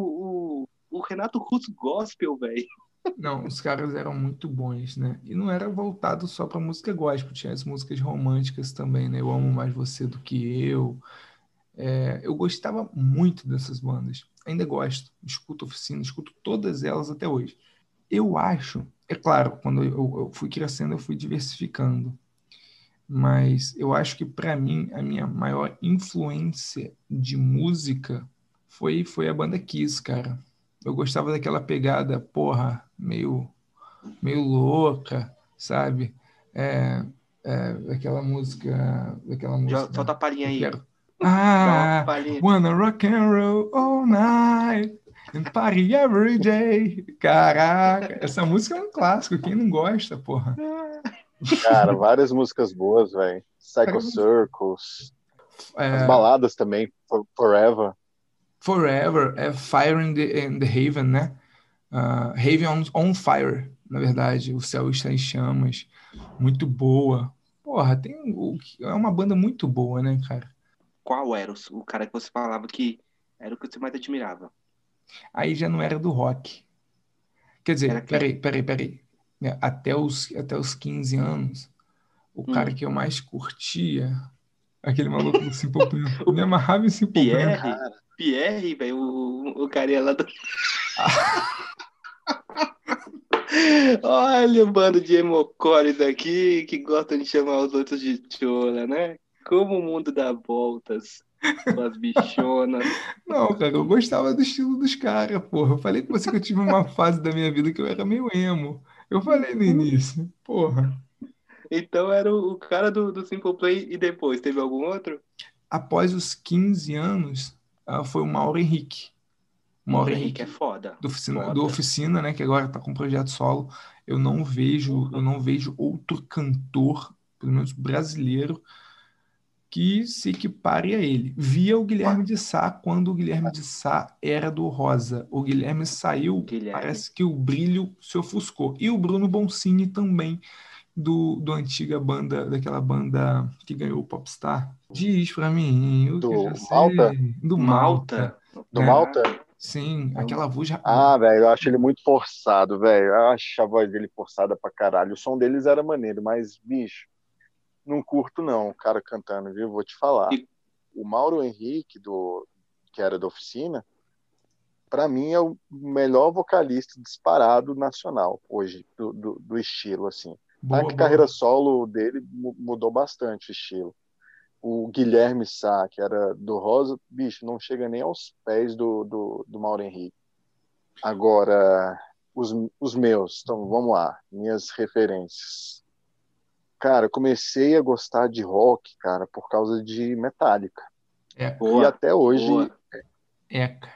o, o Renato Russo Gospel, velho. Não, os caras eram muito bons, né? E não era voltado só para música gospel, tinha as músicas românticas também, né? Eu amo mais você do que eu. É, eu gostava muito dessas bandas, ainda gosto, escuto oficina, escuto todas elas até hoje. Eu acho, é claro, quando eu, eu fui crescendo, eu fui diversificando, mas eu acho que para mim a minha maior influência de música foi, foi a banda Kiss, cara. Eu gostava daquela pegada, porra, meio, meio louca, sabe? É, é, daquela música, daquela Já- música. Solta a palhinha aí. Eu quero- *laughs* Ah, palhinha. wanna rock and roll all night and party every day. Caraca, essa música é um clássico. Quem não gosta, porra? Cara, várias músicas boas, velho. Psycho Circles. As É, baladas também, For- Forever. Forever é Fire in the, in the Haven, né? Ah, Haven on, on Fire, na verdade. O céu está em chamas. Muito boa. Porra, tem o, é uma banda muito boa, né, cara? Qual era o, o cara que você falava que era o que você mais admirava? Aí já não era do rock. Quer dizer, quem? peraí, peraí, peraí. É, Até os, até os 15 anos, o Hum. cara que eu mais curtia, aquele maluco do Simple Plan, eu me amarrava em Simple Plan. Pierre? Pierre, velho, o, o carinha lá do. *laughs* Olha o bando de emocores aqui que gostam de chamar os outros de chola, né? Como o mundo dá voltas com as bichonas. Não, cara, eu gostava do estilo dos caras, porra. Eu falei com você que eu tive uma fase da minha vida que eu era meio emo. Eu falei no início, porra. Então era o cara do, do Simple Play e depois teve algum outro? Após os 15 anos, ah, foi o Mauro Henrique. Mauro Henrique é foda. do oficina, Foda. do oficina, né, que agora está com projeto solo. Eu não vejo, eu não vejo outro cantor, pelo menos brasileiro, que se equipare a ele. Via o Guilherme de Sá quando o Guilherme de Sá era do Rosa. O Guilherme saiu, Guilherme. parece que o brilho se ofuscou. E o Bruno Boncini também do, do antiga banda, daquela banda que ganhou o Popstar. Diz pra mim, Do eu já sei. Malta? Do Malta. Malta. Do É. Malta? Sim, aquela voz já Ah, velho, eu acho ele muito forçado, velho. Eu acho a voz dele forçada pra caralho. O som deles era maneiro, mas, bicho, não curto não, o cara cantando, viu? Vou te falar. E- O Mauro Henrique, do, que era da oficina, pra mim é o melhor vocalista disparado nacional hoje, do, do, do estilo, assim. boa, a boa. carreira solo dele mu- mudou bastante o estilo. O Guilherme Sá, que era do Rosa, bicho, não chega nem aos pés do, do, do Mauro Henrique. Agora, os, os meus, então vamos lá, minhas referências. Cara, eu comecei a gostar de rock, cara, por causa de Metallica. É, E Boa. até hoje Boa. Eca.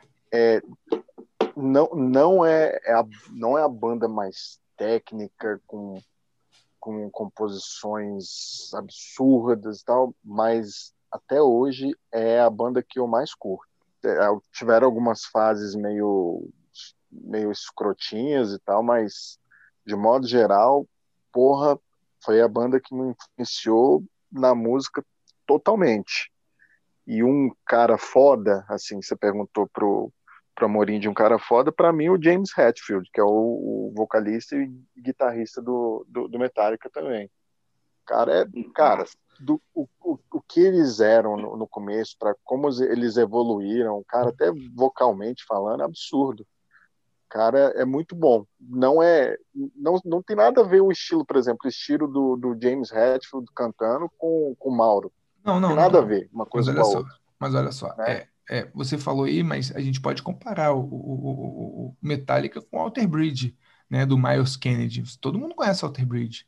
não, não, é, é a, não é a banda mais técnica, com, com composições absurdas e tal, mas até hoje é a banda que eu mais curto. É, tiveram algumas fases meio, meio escrotinhas e tal, mas de modo geral, porra, foi a banda que me influenciou na música totalmente. E um cara foda, assim, você perguntou pro, pro Amorim de um cara foda, pra mim o James Hetfield, que é o, o vocalista e guitarrista do, do, do Metallica também. Cara, é, cara, do, o, o, o que eles eram no, no começo, para como eles evoluíram, cara, até vocalmente falando, é absurdo. Cara, é muito bom. Não é, não, não tem nada a ver o estilo, por exemplo, o estilo do, do James Hetfield cantando com, com o Mauro. Não, não, Tem nada não. a ver uma Mas coisa olha com a só, outra. mas olha só, né? é, é, você falou aí, mas a gente pode comparar o, o, o- Metallica com o Alter Bridge, né, do Miles Kennedy. Todo mundo conhece o Alter Bridge.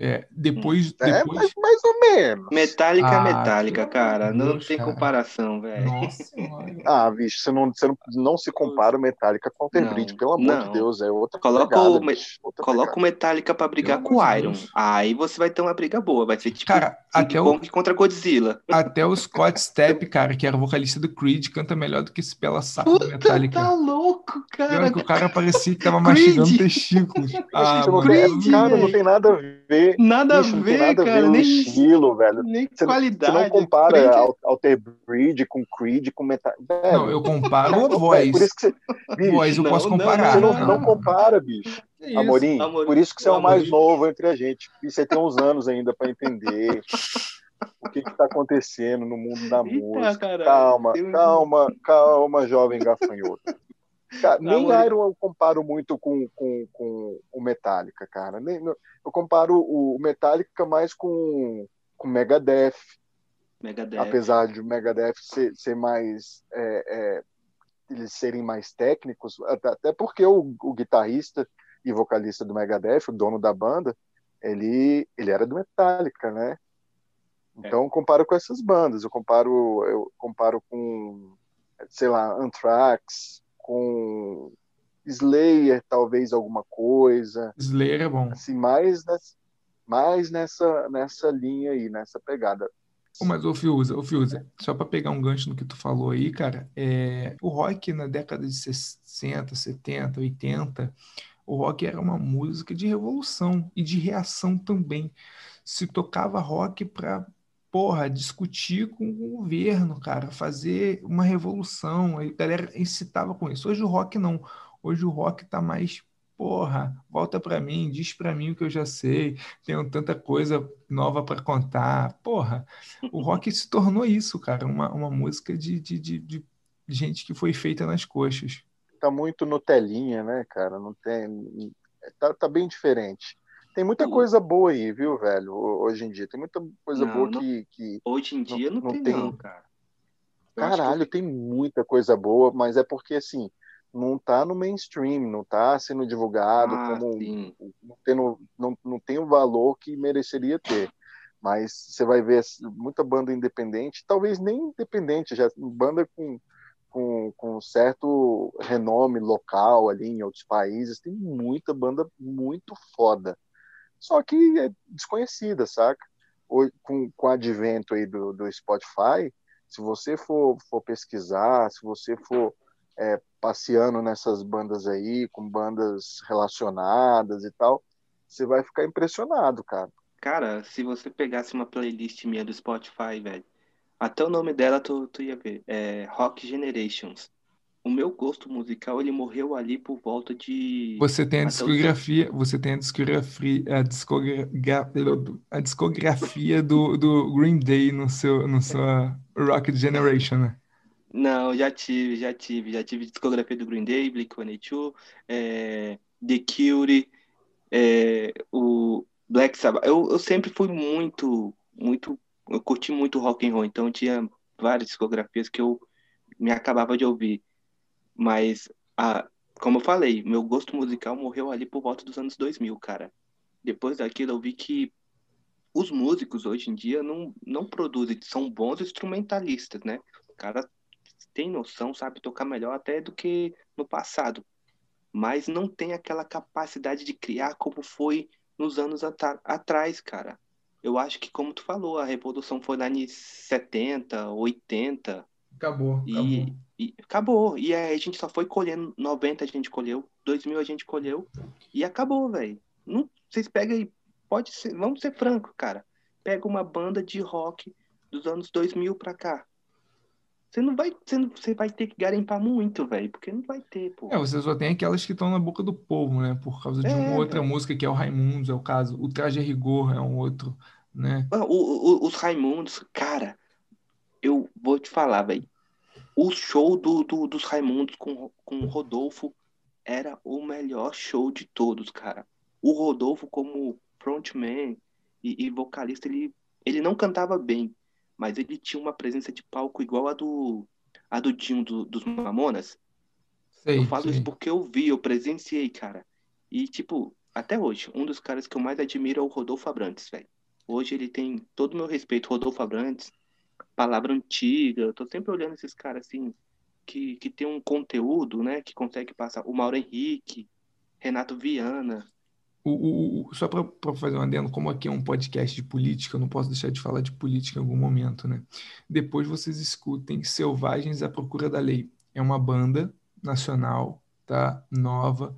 É, depois, É, depois, mas mais ou menos. Metallica é Ah, amor cara. de Não Deus, tem cara. comparação, velho. nossa. *laughs* Ah, bicho, você não, você não, não se compara o Metallica com o Alter Não, Bridge, pelo amor não. de Deus, é outra Coloca pegada, o bicho, outra Coloca o. Metallica pra brigar com o Iron. Deus. Aí você vai ter uma briga boa. Vai ser tipo Cara, até o, Kong contra Godzilla. até o Scott Stapp, cara, que era o vocalista do Creed, canta melhor do que esse pela saco do Puta, Metallica. tá louco, Olha cara. que o cara parecia que tava mastigando testículos. *laughs* Ah, não tem, Creed, cara, não tem nada a ver. Nada Bicho, a ver, nada a ver cara. o Nem, estilo, velho. nem Você não, você qualidade. não compara Creed é- Al- Alter Bridge com Creed, com Metal. Velho, Não, eu comparo velho, voz. *laughs* por isso que você. Bicho, Voz eu Não, posso não, comparar. você não, não, não compara, bicho. Isso? Amorim, Amorim, por isso que você é o mais Amorim. novo entre a gente. E você tem uns anos ainda pra entender o que está acontecendo no mundo da Eita, música. caralho. Calma, um- calma, calma, jovem gafanhoto. Cara, nem Amorim. Iron eu comparo muito com, com, com o Metallica, cara. Nem, eu comparo o Metallica mais com o Megadeth, Megadeth. apesar de o Megadeth ser, ser mais é, é, eles serem mais técnicos, até, porque o, o guitarrista e vocalista do Megadeth, o dono da banda, ele, ele era do Metallica, né? Então eu comparo com essas bandas, eu comparo eu comparo com sei lá, Anthrax, com Slayer, talvez alguma coisa, Slayer é bom. assim, mais nessa, mais nessa nessa linha aí, nessa pegada. Mas, ô Fiuza, ô Fiuza, só para pegar um gancho no que tu falou aí, cara, é, o rock na década de 60, 70, 80, o rock era uma música de revolução e de reação também. Se tocava rock para, porra, discutir com o governo, cara, fazer uma revolução. A galera incitava com isso. Hoje o rock não. Hoje o rock tá mais, porra, volta para mim, diz para mim o que eu já sei, tenho tanta coisa nova para contar. Porra, o rock se tornou isso, cara, uma, uma música de, de, de, de gente que foi feita nas coxas. Tá muito Nutelinha, né, cara? Não tem. Tá, tá bem diferente. Tem muita coisa boa aí, viu, velho? Hoje em dia. Tem muita coisa Não, boa não- que, que. Hoje em dia não, não tem, tem- não, cara. Eu acho que Caralho, tem muita coisa boa, mas é porque, assim, não tá no mainstream, não tá sendo divulgado Ah, como. Não, tendo, não, não tem o valor que mereceria ter. Mas você vai ver muita banda independente, talvez nem independente, já banda com, com, com certo renome local ali em outros países, tem muita banda muito foda. Só que é desconhecida, saca? Hoje, com, com o advento aí do, do Spotify, se você for, for pesquisar, se você for é, passeando nessas bandas aí, com bandas relacionadas e tal, você vai ficar impressionado, cara. Cara, se você pegasse uma playlist minha do Spotify, velho, até o nome dela tu, tu ia ver. É Rock Generations. O meu gosto musical, ele morreu ali por volta de. Você tem a discografia, você tem a discografia, a discogra- a discografia do, do Green Day no seu, no sua Rocket Generation, né? Não, já tive, já tive. Já tive discografia do Green Day, Blink-182, é, The Cure, é, o Black Sabbath. Eu, eu sempre fui muito, muito... Eu curti muito rock and roll, então tinha várias discografias que eu me acabava de ouvir. Mas, a, como eu falei, meu gosto musical morreu ali por volta dos anos 2000, cara. Depois daquilo eu vi que os músicos hoje em dia não, não produzem, são bons instrumentalistas, né? O cara tem noção, sabe tocar melhor até do que no passado, mas não tem aquela capacidade de criar como foi nos anos atrás, cara. Eu acho que, como tu falou, a revolução foi lá em 70, 80 Acabou, e, acabou. E acabou. E aí a gente só foi colhendo, 90 a gente colheu, 2000 a gente colheu e acabou, velho. Não, vocês pegam aí, pode ser, vamos ser franco, cara. Pega uma banda de rock dos anos 2000 pra cá. Você não vai, você, não, você vai ter que garimpar muito, velho, porque não vai ter, pô. É, você só tem aquelas que estão na boca do povo, né? Por causa de É, uma outra velho. música que é o Raimundos, é o caso. O Traje Rigor é um outro, né? Ah, o- o- os Raimundos, cara, eu vou te falar, velho. O show do, do- dos Raimundos com, com o Rodolfo era o melhor show de todos, cara. O Rodolfo, como frontman e, e vocalista, ele, ele não cantava bem, mas ele tinha uma presença de palco igual a do, a do Dinho do- dos Mamonas. Sei, Eu falo sei. isso porque eu vi, eu presenciei, cara. E, tipo, até hoje, um dos caras que eu mais admiro é o Rodolfo Abrantes, velho. Hoje ele tem todo o meu respeito, Rodolfo Abrantes, palavra antiga. Eu tô sempre olhando esses caras, assim, que, que tem um conteúdo, né? Que consegue passar. O Mauro Henrique, Renato Viana. O, o- o- só para fazer um adendo, como aqui é um podcast de política, eu não posso deixar de falar de política em algum momento, né? Depois vocês escutem Selvagens à Procura da Lei. É uma banda nacional, tá? Nova.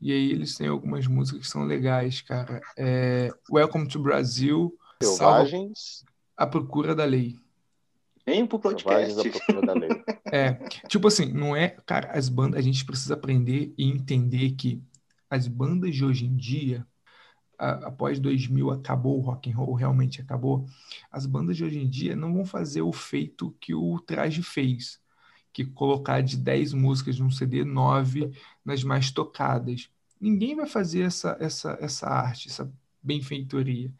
E aí eles têm algumas músicas que são legais, cara. É Welcome to Brasil, Salva Selvagens, à Procura da Lei. Vem pro podcast. É, tipo assim, não é, cara, as bandas, a gente precisa aprender e entender que as bandas de hoje em dia, a- após 2000 acabou o rock and roll, realmente acabou. As bandas de hoje em dia não vão fazer o feito que o Traje fez, que colocar de 10 músicas num CD, 9 nas mais tocadas. Ninguém vai fazer essa essa essa arte, essa benfeitoria.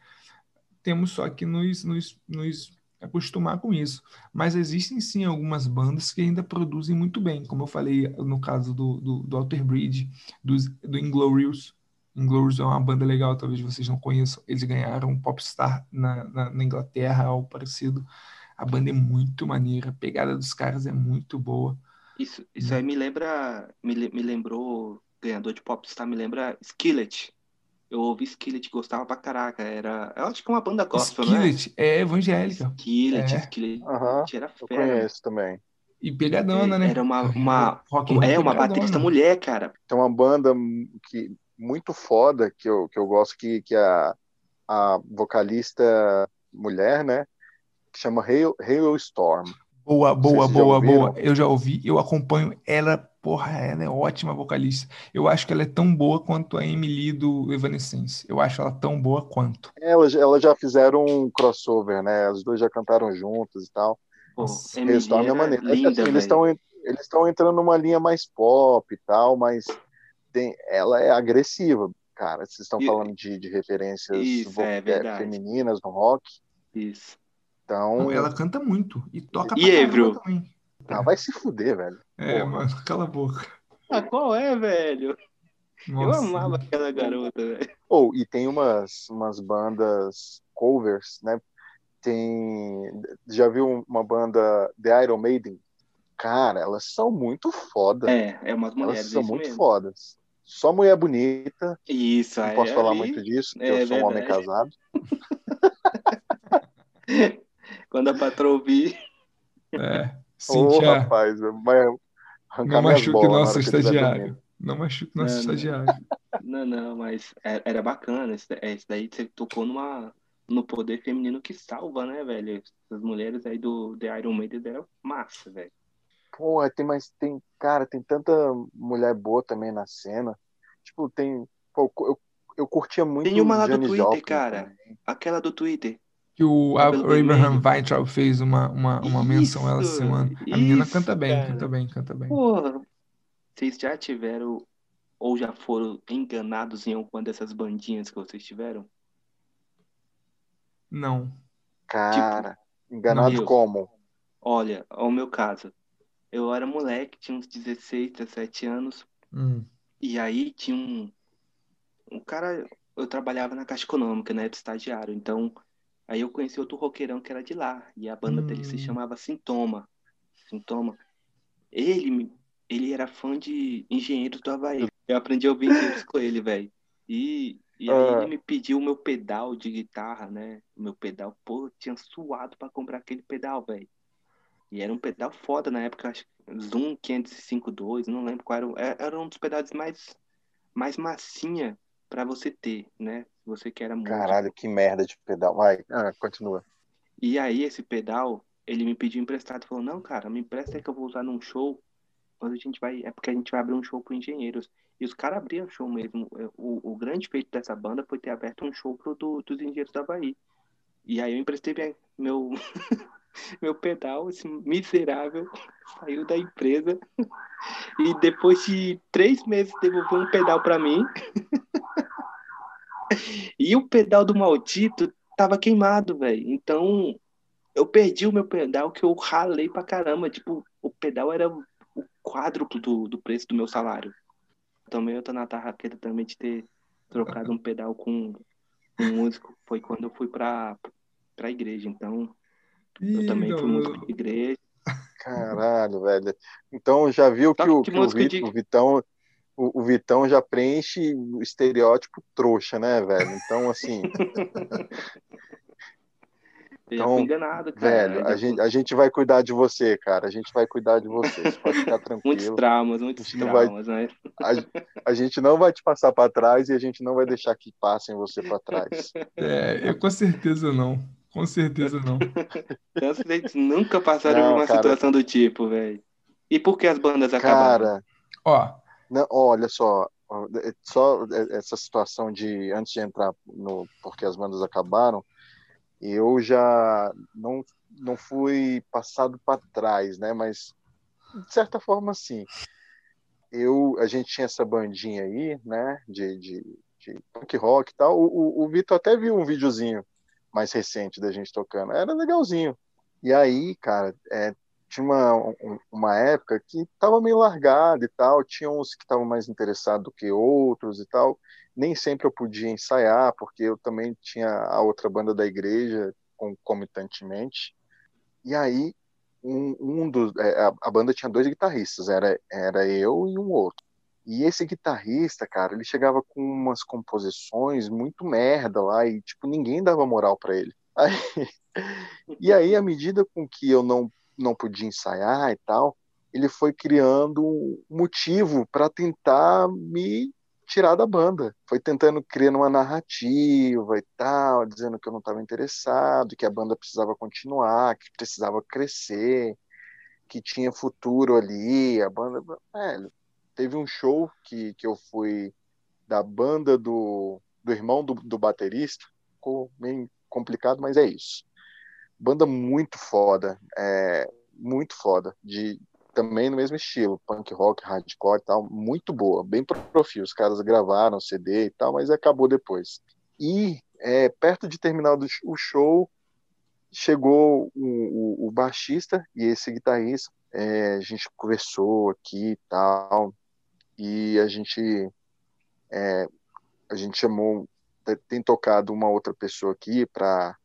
Temos só que nos, nos, nos acostumar com isso. Mas existem sim algumas bandas que ainda produzem muito bem, como eu falei no caso do, do, do Alter Bridge, dos, do Inglorious. Inglorious é uma banda legal, talvez vocês não conheçam. Eles ganharam um Popstar na, na, na Inglaterra, algo parecido. A banda é muito maneira, a pegada dos caras é muito boa. Isso, isso aí me lembra, me, me lembrou, ganhador de Popstar, me lembra Skillet. Eu ouvi Skillet, gostava pra caraca. Era, eu acho que é uma banda gospel, não é? Skillet é evangélica Skillet, É. Skillet Aham, era eu fera. conheço também. e pegadona, né? Era uma, uma, Rock roll é uma pegadona. baterista mulher, cara. Tem uma banda que muito foda que eu, que eu gosto que, que a, a vocalista mulher, né? Que chama Hail, Hailstorm. Boa, boa, boa, ouviram? boa. Eu já ouvi, eu acompanho ela, porra, ela é ótima vocalista. Eu acho que ela é tão boa quanto a Emily do Evanescence. Eu acho ela tão boa quanto. Elas, elas já fizeram um crossover, né? As duas já cantaram juntas e tal. Pô, Nossa, Emily Hailstorm é. É que, linda, assim, eles estão eles estão entrando numa linha mais pop e tal, mas tem, ela é agressiva. cara. Vocês estão falando de, de referências Isso, é é, femininas no rock. Isso. Então, Não, ela canta muito e toca E pra Evro? também. Ah, vai se fuder, velho. É, Porra. mano, cala a boca. Ah, qual é, velho? Nossa. Eu amava aquela garota, velho. Ou, e tem umas, umas bandas covers, né? Tem. Já viu uma banda The Iron Maiden? Cara, elas são muito foda. É, é umas elas mulheres, são isso muito mesmo. fodas. Só mulher bonita, Isso, não aí posso falar ali, muito disso, porque é eu sou um homem verdade. casado. *laughs* Quando a patroa ouvir, É. Ô, Cíntia, rapaz, vai arrancar não machuque nosso estagiário. Não machuque nosso Não, não. estagiário. *laughs* não, não, mas é- era bacana. Esse, é, daí você tocou numa, no poder feminino que salva, né, velho? As mulheres aí do The Iron Maiden eram massa, velho. Porra, tem mais. Tem, cara, tem tanta mulher boa também na cena. Tipo, tem. Pô, eu, eu curtia muito Tem uma lá do Twitter, Joplin cara. também. Aquela do Twitter. Que o Abraham. Weintraub fez uma, uma, uma menção ela Isso, semana. A menina isso, canta bem, cara. canta bem, canta bem. Porra, vocês já tiveram ou já foram enganados em alguma dessas bandinhas que vocês tiveram? Não. Cara, enganado Meu. como? Olha, ao meu caso, eu era moleque, tinha uns 16, 17 anos, Hum. e aí tinha um, um cara, eu trabalhava na Caixa Econômica, né, de estagiário, então aí eu conheci outro roqueirão que era de lá, e a banda dele se Hum. chamava Sintoma. Sintoma. Ele, ele era fã de Engenheiros do Havaí. Eu aprendi a ouvir Engenheiros com ele, velho. E, e aí Ah. ele me pediu o meu pedal de guitarra, né? O meu pedal, pô, eu tinha suado pra comprar aquele pedal, velho. E era um pedal foda na época, acho que Zoom 505.2, não lembro qual era. é- Era um dos pedais mais, mais massinha pra você ter, né? Você que era músico. Caralho, que merda de pedal. Vai, ah, continua. E aí, esse pedal, ele me pediu emprestado. Falou, não, cara, me empresta que eu vou usar num show. Quando a gente vai. É porque a gente vai abrir um show pro Engenheiros. E os caras abriam show mesmo. O, o grande feito dessa banda foi ter aberto um show pro do, dos Engenheiros da Havaí. E aí eu emprestei meu, *laughs* meu pedal, esse miserável, *laughs* saiu da empresa. E depois de três meses devolveu um pedal pra mim. *laughs* E o pedal do maldito tava queimado, velho. Então, eu perdi o meu pedal que eu ralei pra caramba. Tipo, o pedal era o quádruplo do, do preço do meu salário. Também eu tô na tarraqueira também de ter trocado um pedal com um músico. Foi quando eu fui pra, pra igreja. Então, eu Ih, também fui músico de igreja. Caralho, velho. Então já viu que, o, que o, de- o Vitão. O, o Vitão já preenche o estereótipo trouxa, né, velho? Então, assim, *laughs* Então, enganado, cara. velho, a gente, a gente vai cuidar de você, cara. A gente vai cuidar de você. Você pode ficar *laughs* Muitos tranquilo. traumas, muitos A gente não vai- traumas, né? A, a gente não vai te passar pra trás e a gente não vai deixar que passem você pra trás. É, eu com certeza não. Com certeza não. *laughs* Então, vocês nunca passaram Não, por uma cara. situação do tipo, velho. E por que as bandas acabaram? Cara, Ó, Não, olha só, ó, é- só essa situação de antes de entrar no porque as bandas acabaram, eu já não não fui passado para trás, né? Mas de certa forma, sim. Eu a gente tinha essa bandinha aí, né? De, de, de punk rock e tal. O, o, o Vitor até viu um videozinho mais recente da gente tocando. Era legalzinho. E aí, cara, é, tinha uma, um- uma época que tava meio largado e tal, tinha uns que estavam mais interessados do que outros e tal. Nem sempre eu podia ensaiar, porque eu também tinha a outra banda da igreja concomitantemente. E aí, um, um dos. é, a, a banda tinha dois guitarristas, era, era eu e um outro. E esse guitarrista, cara, ele chegava com umas composições muito merda lá e, tipo, ninguém dava moral pra ele. *laughs* Aí, e aí, à medida com que eu não, não podia ensaiar e tal, ele foi criando um motivo para tentar me tirar da banda. Foi tentando criar uma narrativa e tal, dizendo que eu não estava interessado, que a banda precisava continuar, que precisava crescer, que tinha futuro ali. A banda. Velho, teve um show que, que eu fui da banda do, do irmão do, do baterista, ficou meio complicado, mas é isso. Banda muito foda, é, muito foda, de também no mesmo estilo, punk rock, hardcore e tal, muito boa, bem profil. Os caras gravaram CD e tal, mas acabou depois. E é, perto de terminar do, o show, chegou o, o, o baixista e esse guitarrista. É, a gente conversou aqui e tal, e a gente é, a gente chamou, tem tocado uma outra pessoa aqui para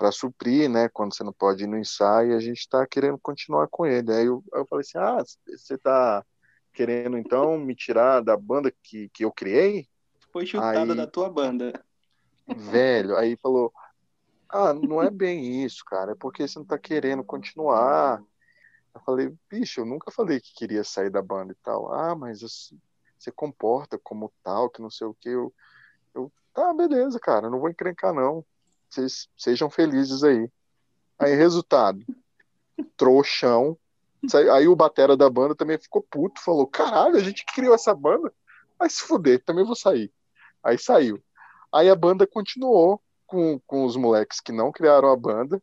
para suprir, né, quando você não pode ir no ensaio, a gente está querendo continuar com ele. Aí eu, eu falei assim, ah, você está querendo então me tirar da banda que, que eu criei? Foi chutado aí, da tua banda. Velho, aí falou, ah, não é bem isso, cara, é porque você não está querendo continuar. Eu falei, bicho, eu nunca falei que queria sair da banda e tal. Ah, mas você comporta como tal, que não sei o que. Eu, eu tá, beleza, cara, não vou encrencar não vocês sejam felizes aí. Aí, resultado, trouxão. Aí o batera da banda também ficou puto, falou: caralho, a gente criou essa banda. Vai se fuder, também vou sair. Aí saiu. Aí a banda continuou com, com os moleques que não criaram a banda.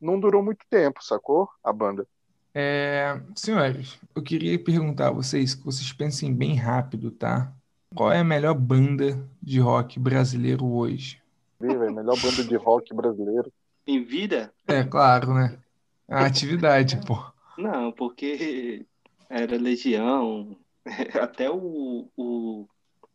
Não durou muito tempo, sacou? A banda. É, senhores, eu queria perguntar a vocês, que vocês pensem bem rápido, tá? Qual é a melhor banda de rock brasileiro hoje? Véio, melhor banda de rock brasileiro. Em vida? É, claro, né? A atividade, pô. Não, porque era Legião, *laughs* até o, o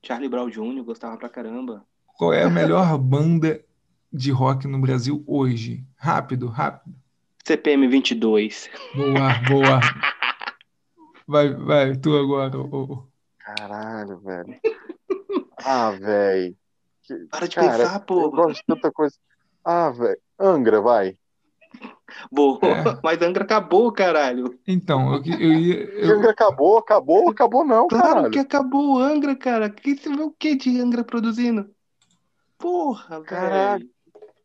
Charlie Brown Jr. gostava pra caramba. Qual é a melhor banda de rock no Brasil hoje? Rápido, rápido. CPM 22. Boa, boa. Vai, vai, tu agora. Oh. Caralho, velho. Ah, velho. Para de Cara, pensar, pô. Eu gosto de tanta coisa. Ah, velho. Angra, vai. Boa, é. *laughs* mas Angra acabou, caralho. Então, eu, eu ia. Eu... Angra acabou, acabou, acabou não, claro caralho. que acabou o Angra, cara. Que você vê o que de Angra produzindo? Porra, velho.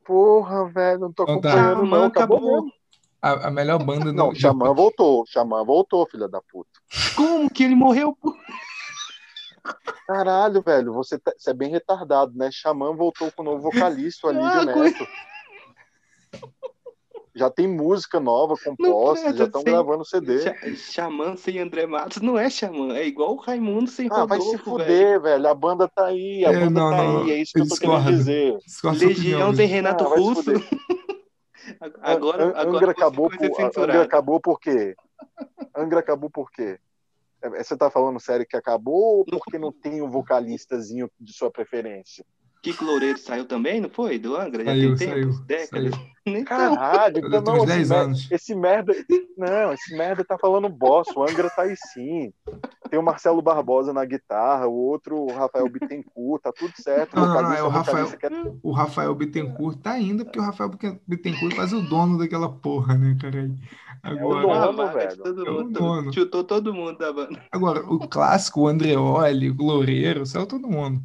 Porra, velho, não tô então, tá. não. Acabou, acabou. A, a, melhor banda Não, Xamã voltou. Xamã voltou, filha da puta. Como que ele morreu? Caralho, velho, você, tá, você é bem retardado, né? Xamã voltou com o novo vocalista, o Alívio *laughs* ah, Neto. Já tem música nova composta, já estão gravando CD. Xamã sem André Matos não é Xamã, é igual o Raimundo sem ah, Rodolfo, vai se fuder, velho. velho. A banda tá aí, a é, banda não, tá não, aí, é isso que eu tô querendo dizer. Legião sem Renato ah, Russo. *laughs* agora, agora Angra acabou, por, Angra acabou por quê? Angra acabou por quê? É, você tá falando sério que acabou ou porque não tem um vocalistazinho de sua preferência? Kiko Loureiro saiu também, não foi? Do Angra? Já saiu, tem tempos, saiu, décadas. Saiu. *laughs* Caralho, então não, esse, merda, esse merda. Não, esse merda tá falando boss, o Angra tá aí sim. Tem o Marcelo Barbosa na guitarra, o outro, o Rafael Bittencourt, tá tudo certo. Não, não, não, é o Rafael, quer... o Rafael Bittencourt tá ainda, porque o Rafael Bittencourt faz o dono daquela porra, né, cara? Agora, é o dono, velho. Todo é mundo, dono. Chutou todo mundo da banda. Agora, o clássico, o Andreoli, o Loureiro, saiu todo mundo.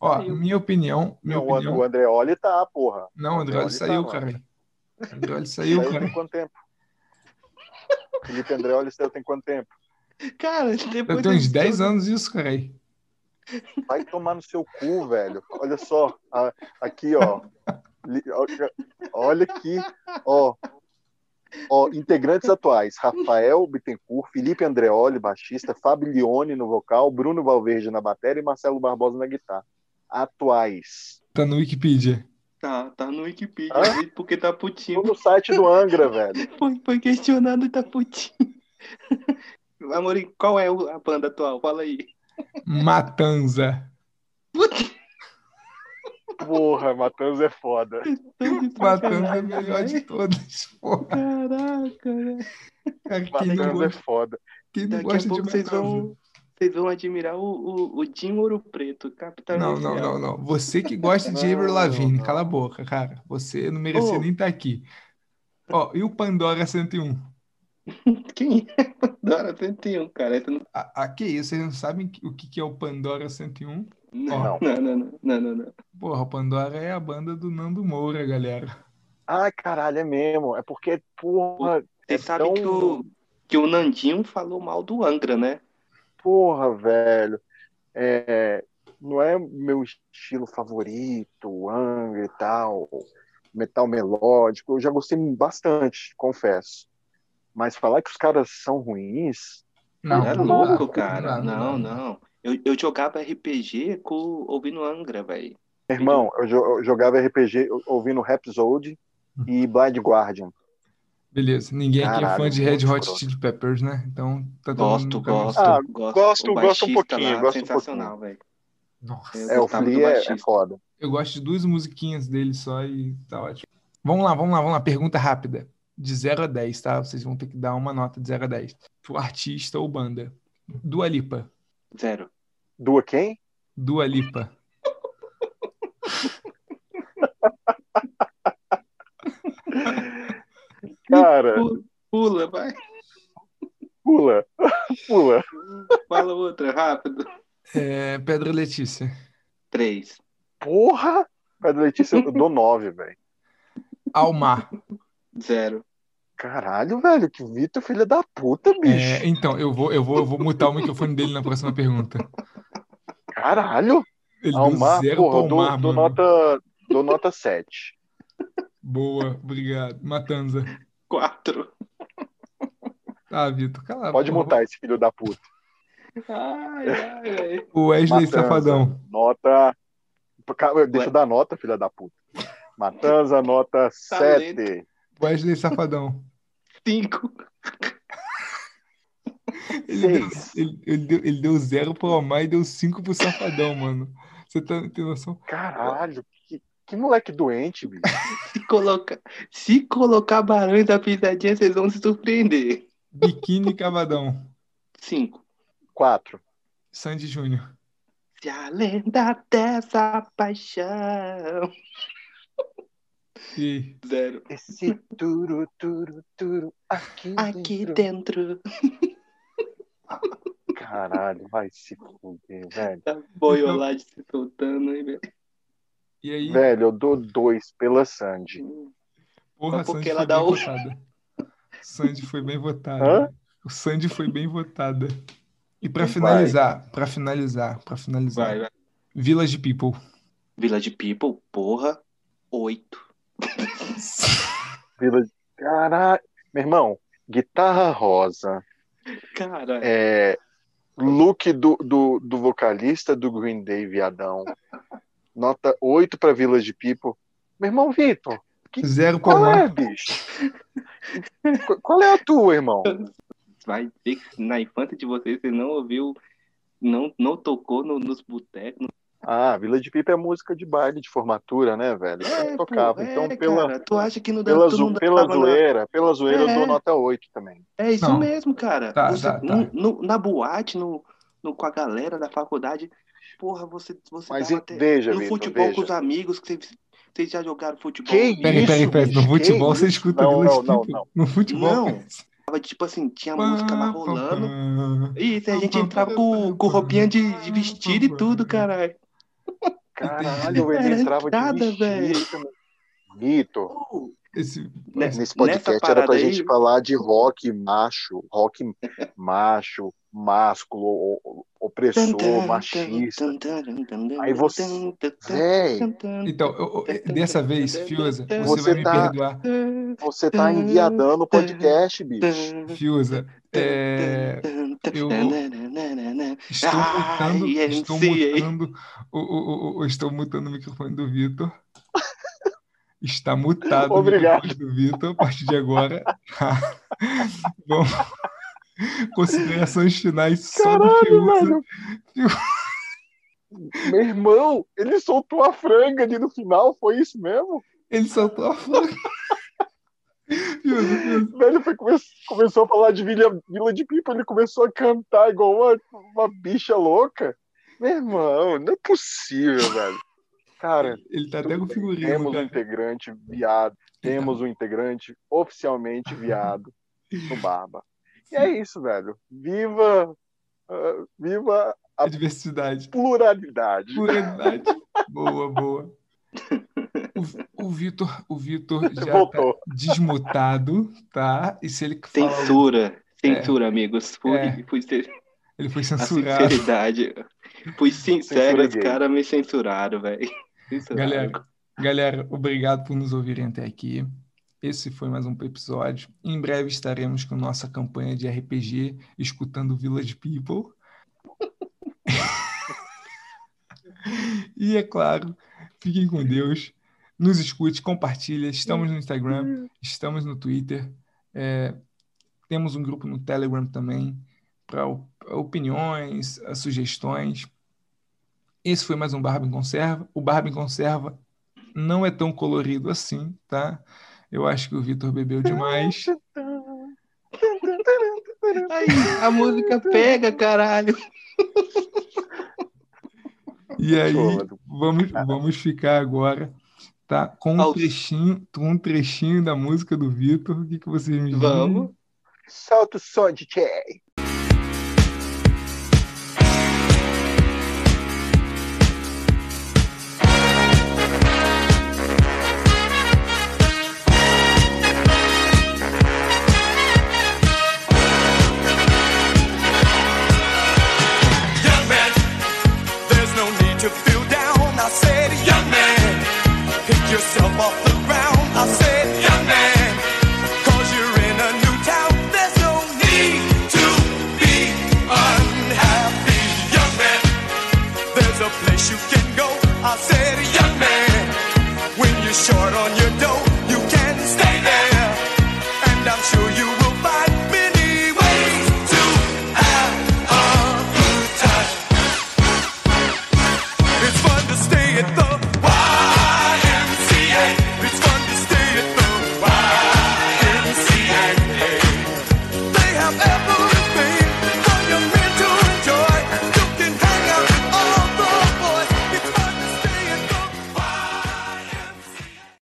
Ó, minha opinião. Minha não, opinião... o Andreoli tá, porra. Não, o Andreoli, saiu, tá, cara. O Andreoli *laughs* saiu, saiu cara. Tem quanto tempo? Felipe Andreoli saiu tem quanto tempo? Cara, depois. Eu tenho uns 10 anos isso, cara. Vai tomar no seu cu, velho. Olha só. Aqui, ó. Olha aqui, ó. Ó, integrantes atuais: Rafael Bittencourt, Felipe Andreoli, baixista, Fábio Lione no vocal, Bruno Valverde na bateria e Marcelo Barbosa na guitarra. Atuais. Tá no Wikipedia. Tá, tá no Wikipedia, Hã? porque tá putinho. Tô no site do Angra, velho. *laughs* Foi, foi questionado e tá putinho. *laughs* Amorim, qual é a banda atual? Fala aí. Matanza. Putz. Porra, Matanza é foda. Matanza é a melhor de todas, porra. Caraca, né? Matanza é foda. Quem não Daqui gosta a pouco de vocês vão, vocês vão admirar o, o, o Jim Ouro Preto, capitão. Não, não, não, não. Você que gosta de Avril Lavigne, cala a boca, cara. Você não merecia oh. nem estar tá aqui. Ó, e o Pandora 101? *laughs* Quem é Pandora 101, cara? Não... Ah, que isso? Vocês não sabem o que é o Pandora 101? Não, oh. não, não, não, não, não, não. Porra, o Pandora é a banda do Nando Moura, galera. Ai, caralho, é mesmo. É porque, porra. Você é sabe tão... que, o, que o Nandinho falou mal do Angra, né? Porra, velho. É, não é meu estilo favorito, Angra e tal, metal melódico. Eu já gostei bastante, confesso. Mas falar que os caras são ruins. Não, é não louco, cara. Não, não. Eu, eu jogava RPG com, ouvindo Angra, velho. Irmão, eu, eu jogava RPG ouvindo Rhapsody e Blind Guardian. Beleza, ninguém aqui é Caralho, fã de Red muito Hot escroto. Chili Peppers, né? Então tá todo Gosto, mundo no caminho gosto. Ah, gosto. gosto- O gosto um baixista pouquinho, lá, gosto um sensacional, velho. Nossa. É, o gostava do Flea é, é baixista. foda. Eu gosto de duas musiquinhas dele só e tá ótimo. Vamos lá, vamos lá, vamos lá. Pergunta rápida. De 0 a 10, tá? Vocês vão ter que dar uma nota de 0 a 10. Pro artista ou banda. Dua Lipa. Zero. Dua quem? Dua Lipa. Cara, Pula, vai. pula. *laughs* Pula. Fala outra, rápido. É, Pedro Letícia. Três. Porra! Pedro Letícia, eu dou nove, velho. Almar. Zero. Caralho, velho, que Vitor, filha da puta, bicho. É, então, eu vou, eu, vou, eu vou mutar o microfone dele na próxima pergunta. Caralho! Ele Almar, deu zero porra, dou, Almar, dou mano. nota, dou nota 7. Boa, obrigado. Matanza. Quatro. Tá, Vitor, cala Pode porra. mutar esse filho da puta. Ai, ai, ai. *laughs* O Wesley Matanza, Safadão. Nota. Deixa eu dar nota, filha da puta. Matanza, nota 7. Wesley Safadão. Cinco. Ele deu, ele, ele deu, ele deu zero pro Almar e deu cinco pro Safadão, mano. Você tá, tem noção? Caralho, que, que moleque doente, bicho. *laughs* Se colocar, se colocar Barões da Pisadinha, vocês vão se surpreender. Biquíni Cavadão. Cinco. 4. Sandy Júnior. Se a lenda dessa paixão. E Zero. Esse turu, turu, turu, aqui, Aqui dentro. dentro. Caralho, vai se fuder, velho. Tá boiolade se soltando aí, velho. E aí, Velho, eu dou 2 pela Sandy. porra, porque Sandy ela foi dá bem o- votada. Sandy foi bem votada. Hã? O Sandy foi bem votada. E pra Vai. finalizar, pra finalizar, pra finalizar. Vai, vai. Village People. Village People, porra. Oito. *laughs* Vila- Caralho. Meu irmão, guitarra rosa. Cara, É, look do, do, do vocalista do Green Day, viadão. Nota 8 pra Village People. Meu irmão Vitor, que- Zero qual é, bicho? Qu- Qual é a tua, irmão? vai ver que na infância de vocês você não ouviu, não, não tocou no- nos botecos. Ah, Village People é música de baile de formatura, né, velho? Eu pô, tocava. é, Então, pela, cara, tu acha que não dá, pela, tu zo- não pela dava na- zoeira, pela zoeira eu É. dou nota 8 também. É isso Não. mesmo, cara. Tá, Você- tá, tá. no- no- na boate, no, no- com a galera da faculdade, porra, você, você Mas e- até veja, no futebol veja. com os amigos, que vocês, vocês já jogaram futebol. Que Peraí, peraí, Isso, peraí. No futebol você isso? escuta Não, não, não, não. No futebol. Não. Tava, tipo assim, tinha música lá rolando. pá. Isso, a gente entrava com, com roupinha de, de vestido e tudo, caralho. Caralho, Era ele entrava entrada, de velho. vestido. Vitor, Esse, Né? nesse podcast era pra aí- gente falar de rock macho, rock macho, másculo, opressor, machista. Aí você- Véi, Então, eu- eu- dessa vez, Fiuza, você, Você vai me tá- perdoar. você tá enviadando o podcast, bicho. Fiuza, é, eu estou mutando, estou mutando, o, o, o- o- estou mutando o microfone do Vitor. Está mutado Obrigado. o microfone do Vitor a partir de agora. tá? Vamos. *laughs* Considerações finais só do Caralho, Fiuza. velho. *laughs* Meu irmão, ele soltou a franga ali no final, foi isso mesmo? Ele soltou a franga. *laughs* Velho, foi, come- começou a falar de Vila, Vila de Pipa, ele começou a cantar igual uma, uma bicha louca. Meu irmão, não é possível, velho. Cara, Ele tá até com temos um cara. integrante viado, temos um integrante oficialmente viado no Barba. E é isso, velho. Viva, ah, viva A diversidade. pluralidade. Pluralidade. *laughs* Boa, boa. O, o Vitor, o Vitor já Voltou. tá desmutado, tá? E se ele fala, Censura. Censura, amigos. Fui, É. fui ser- ele foi a censurado. sinceridade. Fui sincero, os caras me censuraram, velho. Galera, galera, obrigado por nos ouvirem até aqui. Esse foi mais um episódio. Em breve estaremos com nossa campanha de RPG, escutando Village People. *laughs* e é claro, fiquem com Deus. Nos escute, compartilha. Estamos no Instagram, estamos no Twitter. É, temos um grupo no Telegram também para opiniões, sugestões. Esse foi mais um Barba em Conserva. O Barba em Conserva não é tão colorido assim, tá? Eu acho que o Vitor bebeu demais. *laughs* Aí, a música pega, caralho. E aí, vamos, vamos ficar agora, tá? Com um trechinho, com um trechinho da música do Vitor. O que, que vocês me dizem? Vamos. Solta o som, DJ.